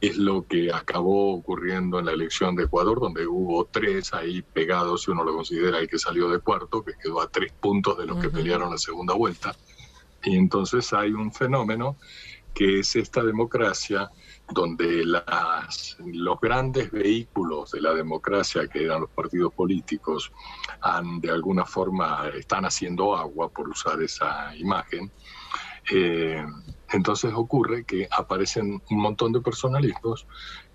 Es lo que acabó ocurriendo en la elección de Ecuador, donde hubo tres ahí pegados, si uno lo considera el que salió de cuarto, que quedó a tres puntos de los que pelearon la segunda vuelta. Y entonces hay un fenómeno que es esta democracia donde las, los grandes vehículos de la democracia, que eran los partidos políticos, han de alguna forma están haciendo agua, por usar esa imagen. Eh, entonces ocurre que aparecen un montón de personalismos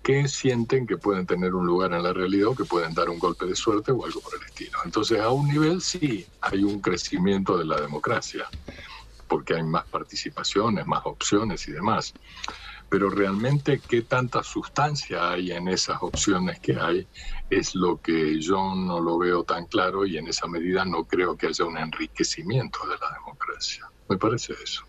que sienten que pueden tener un lugar en la realidad o que pueden dar un golpe de suerte o algo por el estilo. Entonces a un nivel sí hay un crecimiento de la democracia porque hay más participaciones, más opciones y demás. Pero realmente qué tanta sustancia hay en esas opciones que hay es lo que yo no lo veo tan claro y en esa medida no creo que haya un enriquecimiento de la democracia. Me parece eso.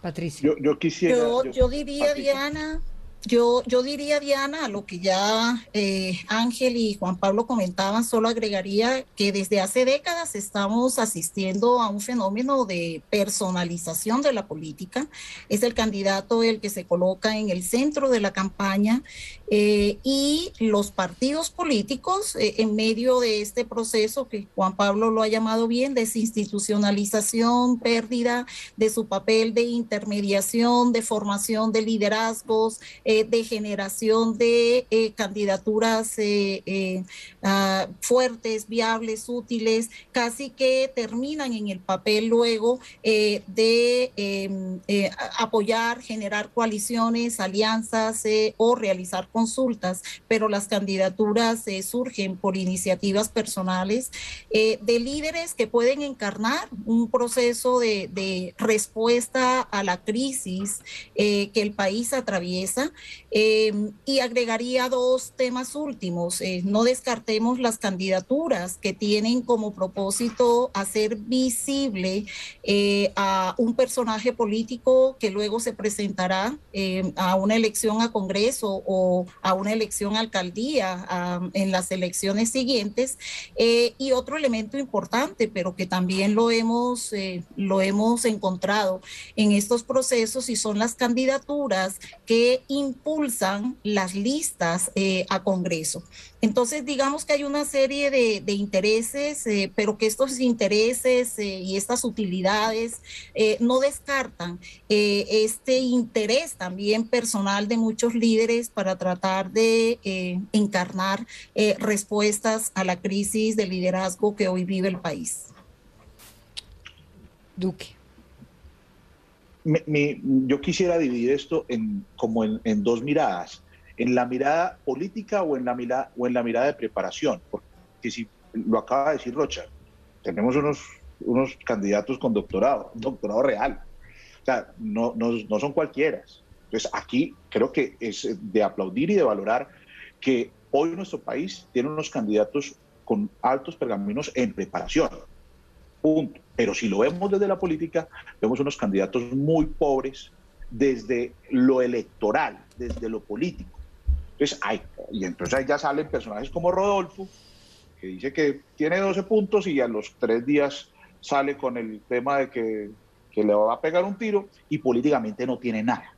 Patricia. Yo, quisiera. Yo, diría, Diana, yo, yo diría, Diana, a lo que ya eh, Ángel y Juan Pablo comentaban, solo agregaría que desde hace décadas estamos asistiendo a un fenómeno de personalización de la política. Es el candidato el que se coloca en el centro de la campaña Eh, y los partidos políticos, eh, en medio de este proceso que Juan Pablo lo ha llamado bien, desinstitucionalización, pérdida de su papel de intermediación, de formación de liderazgos, eh, de generación de candidaturas ah, fuertes, viables, útiles, casi que terminan en el papel luego de em, apoyar, generar coaliciones, alianzas o realizar consultas, pero las candidaturas eh, surgen por iniciativas personales eh, de líderes que pueden encarnar un proceso de, respuesta a la crisis eh, que el país atraviesa. y agregaría dos temas últimos. no descartemos las candidaturas que tienen como propósito hacer visible a un personaje político que luego se presentará a una elección a Congreso o a una elección alcaldía en las elecciones siguientes. Eh, y otro elemento importante, pero que también lo hemos, eh, lo hemos encontrado en estos procesos y son las candidaturas que impulsan las listas eh, a Congreso. Entonces, digamos que hay una serie de, intereses, pero que estos intereses y estas utilidades no descartan este interés también personal de muchos líderes para tratar de eh, encarnar eh, respuestas a la crisis de liderazgo que hoy vive el país. Duque. yo quisiera dividir esto en, como en, dos miradas, en la mirada política o en la mirada, o en la mirada de preparación, porque si lo acaba de decir Rocha, tenemos unos, unos candidatos con doctorado, doctorado real, o sea, no, no, no son cualquiera. Entonces, aquí creo que es de aplaudir y de valorar que hoy nuestro país tiene unos candidatos con altos pergaminos en preparación. Punto. Pero si lo vemos desde la política, vemos unos candidatos muy pobres desde lo electoral, desde lo político. Entonces, hay, y entonces ahí ya salen personajes como Rodolfo, que dice que tiene 12 puntos y a los tres días sale con el tema de que, que le va a pegar un tiro y políticamente no tiene nada.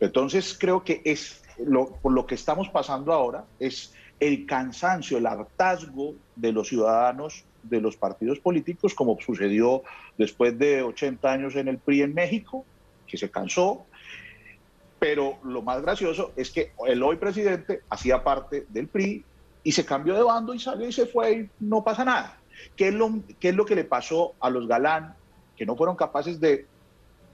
Entonces creo que es lo, por lo que estamos pasando ahora es el cansancio, el hartazgo de los ciudadanos de los partidos políticos, como sucedió después de 80 años en el PRI en México, que se cansó. Pero lo más gracioso es que el hoy presidente hacía parte del PRI y se cambió de bando y salió y se fue y no pasa nada. ¿Qué es lo, qué es lo que le pasó a los Galán, que no fueron capaces de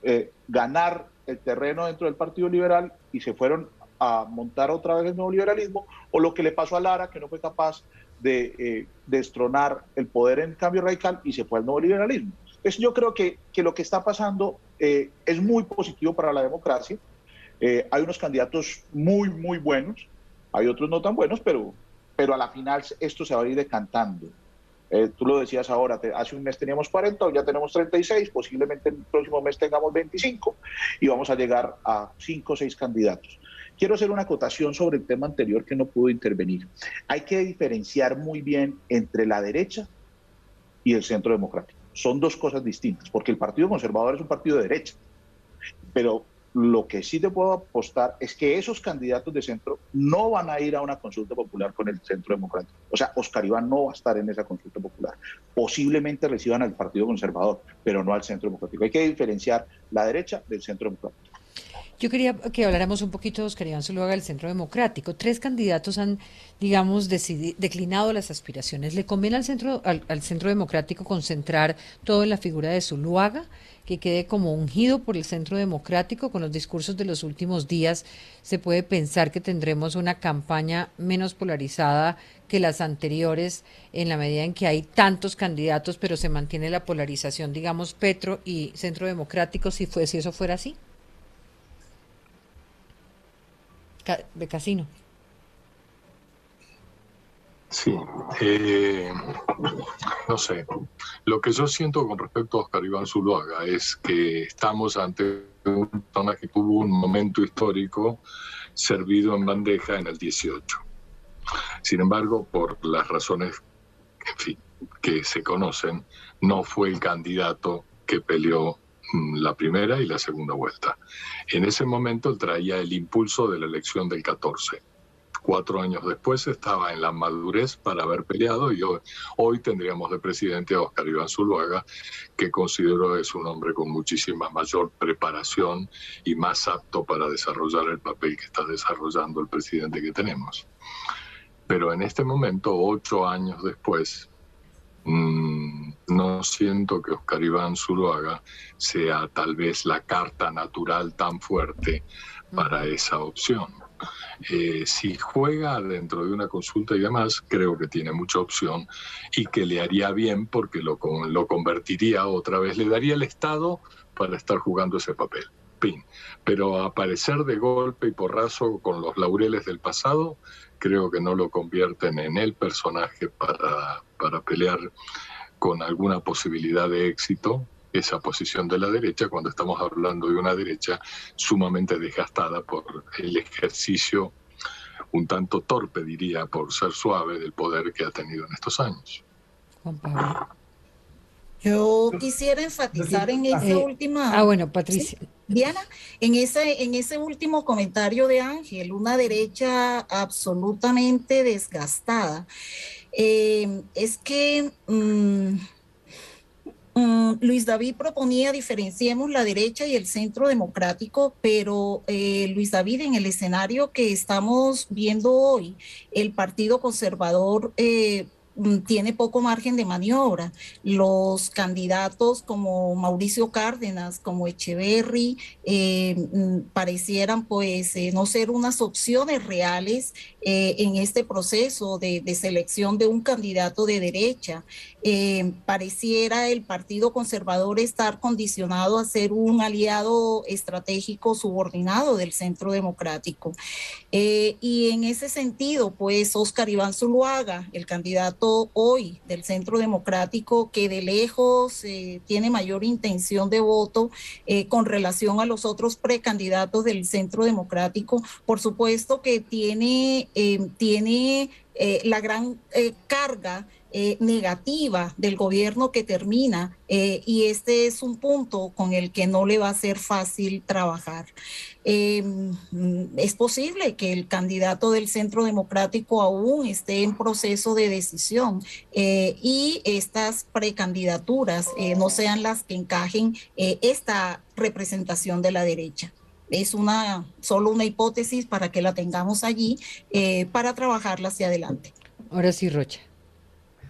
eh, ganar el terreno dentro del Partido Liberal y se fueron a montar otra vez el nuevo liberalismo, o lo que le pasó a Lara, que no fue capaz de eh, destronar el poder en cambio radical y se fue al nuevo liberalismo. Entonces yo creo que, que lo que está pasando eh, es muy positivo para la democracia. Eh, hay unos candidatos muy, muy buenos, hay otros no tan buenos, pero, pero a la final esto se va a ir decantando. Eh, tú lo decías ahora, hace un mes teníamos 40, hoy ya tenemos 36, posiblemente el próximo mes tengamos 25 y vamos a llegar a 5 o 6 candidatos. Quiero hacer una acotación sobre el tema anterior que no pudo intervenir. Hay que diferenciar muy bien entre la derecha y el centro democrático. Son dos cosas distintas, porque el Partido Conservador es un partido de derecha, pero lo que sí te puedo apostar es que esos candidatos de centro no van a ir a una consulta popular con el centro democrático. O sea, Oscar Iván no va a estar en esa consulta popular. Posiblemente reciban al Partido Conservador, pero no al centro democrático. Hay que diferenciar la derecha del centro democrático. Yo quería que habláramos un poquito de Oscar Iván Zuluaga del Centro Democrático. Tres candidatos han, digamos, declinado las aspiraciones. ¿Le conviene al Centro, al Centro Democrático concentrar todo en la figura de Zuluaga? que quede como ungido por el Centro Democrático. Con los discursos de los últimos días se puede pensar que tendremos una campaña menos polarizada que las anteriores en la medida en que hay tantos candidatos, pero se mantiene la polarización, digamos, Petro y Centro Democrático, si, fue, si eso fuera así. De casino. Sí, eh, no sé. Lo que yo siento con respecto a Oscar Iván Zuluaga es que estamos ante una persona que tuvo un momento histórico servido en bandeja en el 18. Sin embargo, por las razones que se conocen, no fue el candidato que peleó la primera y la segunda vuelta. En ese momento él traía el impulso de la elección del 14 cuatro años después estaba en la madurez para haber peleado y hoy, tendríamos de presidente a Oscar Iván Zuluaga, que considero es un hombre con muchísima mayor preparación y más apto para desarrollar el papel que está desarrollando el presidente que tenemos. Pero en este momento, ocho años después, mm, no siento que Oscar Iván Zuluaga sea tal vez la carta natural tan fuerte para esa opción. Eh, si juega dentro de una consulta y demás, creo que tiene mucha opción y que le haría bien porque lo, lo convertiría otra vez, le daría el Estado para estar jugando ese papel. Pin. Pero aparecer de golpe y porrazo con los laureles del pasado, creo que no lo convierten en el personaje para, para pelear con alguna posibilidad de éxito esa posición de la derecha cuando estamos hablando de una derecha sumamente desgastada por el ejercicio un tanto torpe, diría, por ser suave del poder que ha tenido en estos años. Yo quisiera enfatizar en esa eh, última. Ah, bueno, Patricia. Diana, en ese, en ese último comentario de Ángel, una derecha absolutamente desgastada. Eh, es que. Mm, Mm, Luis David proponía diferenciemos la derecha y el centro democrático, pero eh, Luis David, en el escenario que estamos viendo hoy, el Partido Conservador eh, tiene poco margen de maniobra. Los candidatos como Mauricio Cárdenas, como Echeverry, eh, mm, parecieran pues eh, no ser unas opciones reales eh, en este proceso de, selección de un candidato de derecha. pareciera el Partido Conservador estar condicionado a ser un aliado estratégico subordinado del Centro Democrático. y en ese sentido, pues Oscar Iván Zuluaga, el candidato hoy del Centro Democrático que de lejos eh, tiene mayor intención de voto eh, con relación a los otros precandidatos del Centro Democrático. Por supuesto que tiene, eh, tiene la gran carga eh, negativa del gobierno que termina eh, y este es un punto con el que no le va a ser fácil trabajar. Em, es posible que el candidato del Centro Democrático aún esté en proceso de decisión eh, y estas precandidaturas no sean las que encajen esta representación de la derecha es una solo una hipótesis para que la tengamos allí para trabajarla hacia adelante. Ahora sí, Rocha.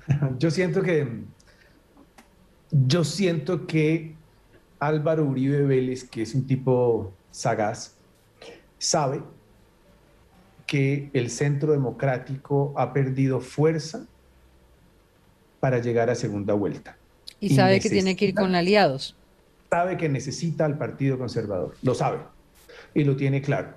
(laughs) Yo siento que yo siento que Álvaro Uribe Vélez, que es un tipo sagaz, sabe que el centro democrático ha perdido fuerza para llegar a segunda vuelta. Y, sabe que tiene que ir con aliados. Sabe que necesita al Partido Conservador, lo sabe y lo tiene claro.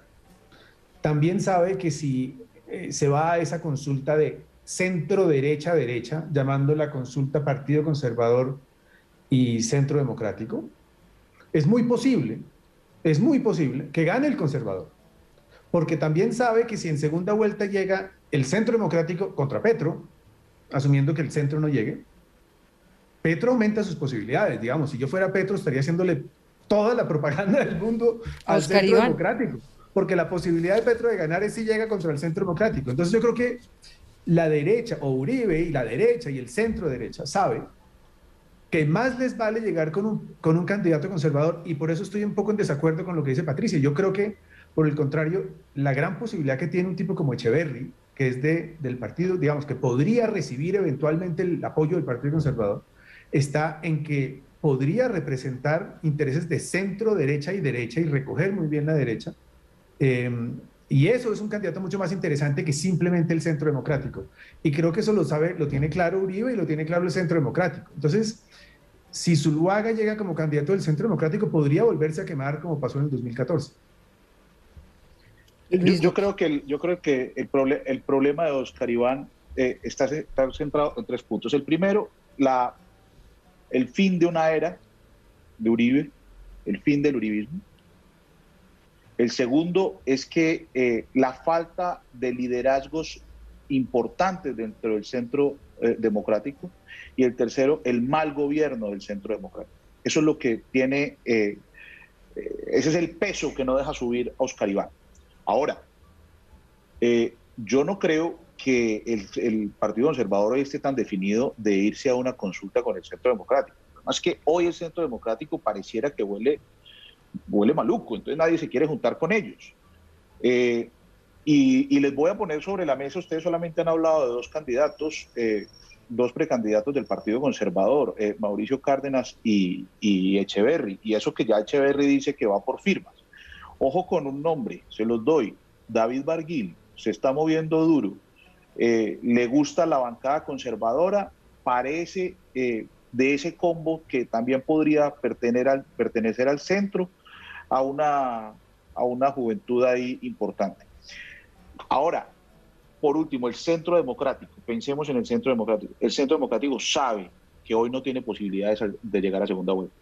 También sabe que si eh, se va a esa consulta de centro derecha derecha, llamando la consulta Partido Conservador y Centro Democrático, es muy posible, es muy posible que gane el conservador, porque también sabe que si en segunda vuelta llega el Centro Democrático contra Petro, asumiendo que el centro no llegue, Petro aumenta sus posibilidades, digamos, si yo fuera Petro estaría haciéndole toda la propaganda del mundo al Centro Democrático, porque la posibilidad de Petro de ganar es si llega contra el Centro Democrático. Entonces yo creo que la derecha, o Uribe y la derecha y el centro derecha, sabe que más les vale llegar con un, con un candidato conservador y por eso estoy un poco en desacuerdo con lo que dice Patricia. Yo creo que, por el contrario, la gran posibilidad que tiene un tipo como Echeverry, que es de, del partido, digamos, que podría recibir eventualmente el apoyo del Partido Conservador, está en que podría representar intereses de centro, derecha y derecha y recoger muy bien la derecha. Eh, y eso es un candidato mucho más interesante que simplemente el Centro Democrático. Y creo que eso lo sabe, lo tiene claro Uribe y lo tiene claro el Centro Democrático. Entonces, si Zuluaga llega como candidato del Centro Democrático, podría volverse a quemar como pasó en el 2014. Yo, creo que el, yo creo que el, el problema de Oscar Iván eh, está, está, centrado en tres puntos. El primero, la, el fin de una era de Uribe, el fin del uribismo. El segundo es que eh, la falta de liderazgos importantes dentro del centro eh, democrático. Y el tercero, el mal gobierno del centro democrático. Eso es lo que tiene, eh, ese es el peso que no deja subir a Oscar Iván. Ahora, yo no creo que el, Partido Conservador hoy esté tan definido de irse a una consulta con el Centro Democrático. Más que hoy el Centro Democrático pareciera que huele, huele maluco, entonces nadie se quiere juntar con ellos. y, les voy a poner sobre la mesa, ustedes solamente han hablado de dos candidatos, dos precandidatos del Partido Conservador, eh, Mauricio Cárdenas y, y, Echeverry, y eso que ya Echeverry dice que va por firmas. Ojo con un nombre, se los doy, David Barguil, se está moviendo duro, eh, le gusta la bancada conservadora, parece eh, de ese combo que también podría pertenecer al centro, a una, a una juventud ahí importante. Ahora, por último, el centro democrático, pensemos en el centro democrático. El centro democrático sabe que hoy no tiene posibilidades de llegar a segunda vuelta.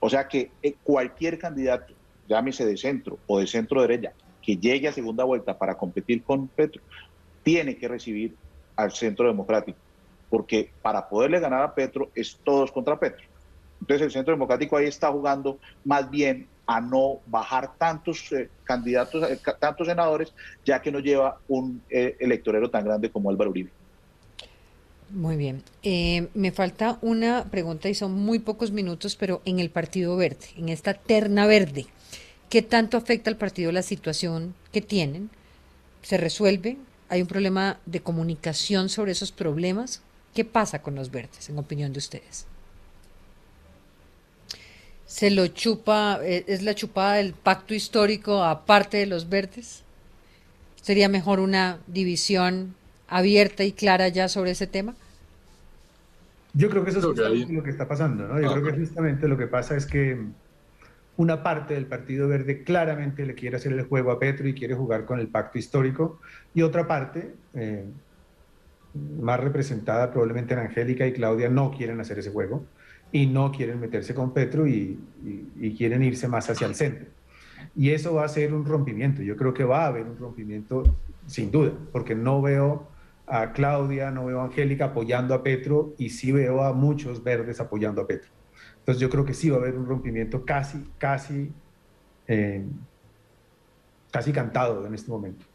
O sea que eh, cualquier candidato, llámese de centro o de centro derecha, que llegue a segunda vuelta para competir con Petro, tiene que recibir al centro democrático, porque para poderle ganar a Petro es todos contra Petro. Entonces el centro democrático ahí está jugando más bien a no bajar tantos eh, candidatos, eh, tantos senadores, ya que no lleva un eh, electorero tan grande como Álvaro Uribe. Muy bien. me falta una pregunta y son muy pocos minutos, pero en el Partido Verde, en esta terna verde, ¿qué tanto afecta al partido la situación que tienen? ¿Se resuelve? ¿Hay un problema de comunicación sobre esos problemas? ¿Qué pasa con los verdes, en opinión de ustedes? Se lo chupa, eh, es la chupada del pacto histórico aparte de los verdes? ¿Sería mejor una división abierta y clara ya sobre ese tema? Yo creo que eso es lo que está pasando, ¿no? Yo ah, creo que justamente lo que pasa es que una parte del Partido Verde claramente le quiere hacer el juego a Petro y quiere jugar con el pacto histórico, y otra parte, eh, más representada probablemente en Angélica y Claudia, no quieren hacer ese juego y no quieren meterse con Petro y, quieren irse más hacia el centro. Y eso va a ser un rompimiento. Yo creo que va a haber un rompimiento sin duda, porque no veo a Claudia, no veo a Angélica apoyando a Petro y sí veo a muchos verdes apoyando a Petro. Entonces yo creo que sí va a haber un rompimiento casi, casi, eh, casi cantado en este momento.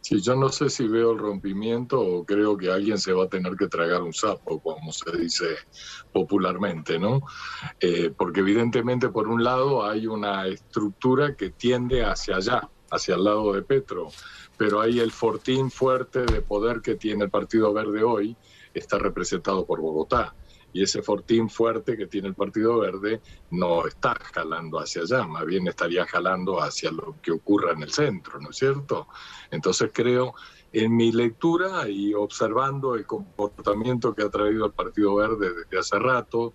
Sí, yo no sé si veo el rompimiento o creo que alguien se va a tener que tragar un sapo, como se dice popularmente, ¿no? Eh, porque evidentemente por un lado hay una estructura que tiende hacia allá, hacia el lado de Petro, pero ahí el fortín fuerte de poder que tiene el Partido Verde hoy está representado por Bogotá y ese fortín fuerte que tiene el Partido Verde no está jalando hacia allá, más bien estaría jalando hacia lo que ocurra en el centro, ¿no es cierto? Entonces creo, en mi lectura y observando el comportamiento que ha traído el Partido Verde desde hace rato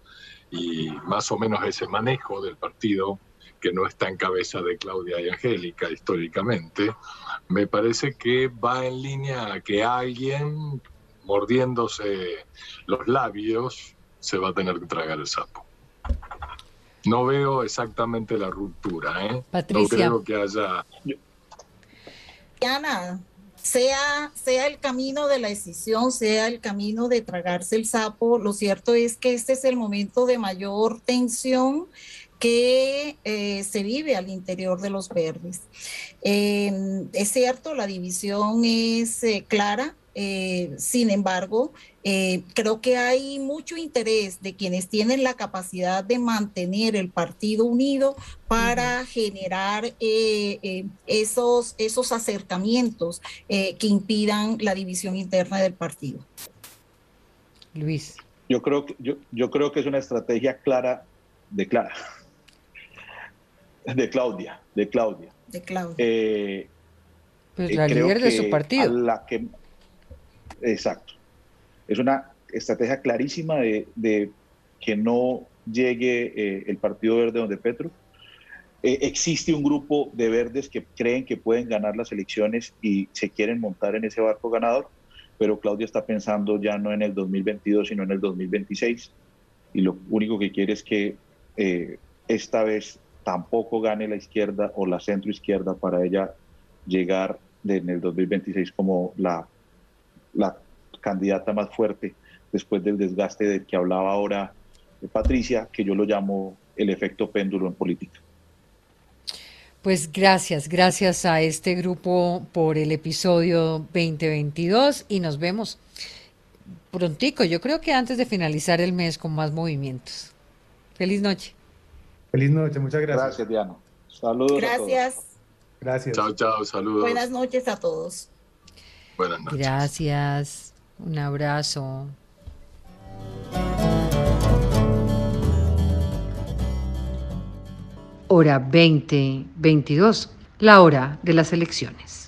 y más o menos ese manejo del partido que no está en cabeza de Claudia y Angélica históricamente, me parece que va en línea a que alguien mordiéndose los labios se va a tener que tragar el sapo. No veo exactamente la ruptura, ¿eh? Patricia. No creo que haya... Ana, sea, sea el camino de la decisión, sea el camino de tragarse el sapo, lo cierto es que este es el momento de mayor tensión que eh, se vive al interior de los verdes. Eh, es cierto, la división es eh, clara, sin embargo, creo que hay mucho interés de quienes tienen la capacidad de mantener el partido unido para generar esos, esos acercamientos que impidan la división interna del partido. Luis. Yo creo que, yo, yo creo que es una estrategia clara de Clara de Claudia, de Claudia. De Claudia. Eh, pues la líder de su partido. La que, exacto. Es una estrategia clarísima de, que no llegue eh, el Partido Verde donde Petro. Eh, existe un grupo de verdes que creen que pueden ganar las elecciones y se quieren montar en ese barco ganador, pero Claudia está pensando ya no en el 2022, sino en el 2026. Y lo único que quiere es que esta vez tampoco gane la izquierda o la centro izquierda para ella llegar en el 2026 como la, la candidata más fuerte después del desgaste del que hablaba ahora Patricia, que yo lo llamo el efecto péndulo en política. Pues gracias, gracias a este grupo por el episodio 2022 y nos vemos prontico, yo creo que antes de finalizar el mes con más movimientos. Feliz noche. Feliz noche, muchas gracias. Gracias, Diana. Saludos. Gracias. A todos. Gracias. Chao, chao, saludos. Buenas noches a todos. Gracias. Un abrazo. Hora 2022, la hora de las elecciones.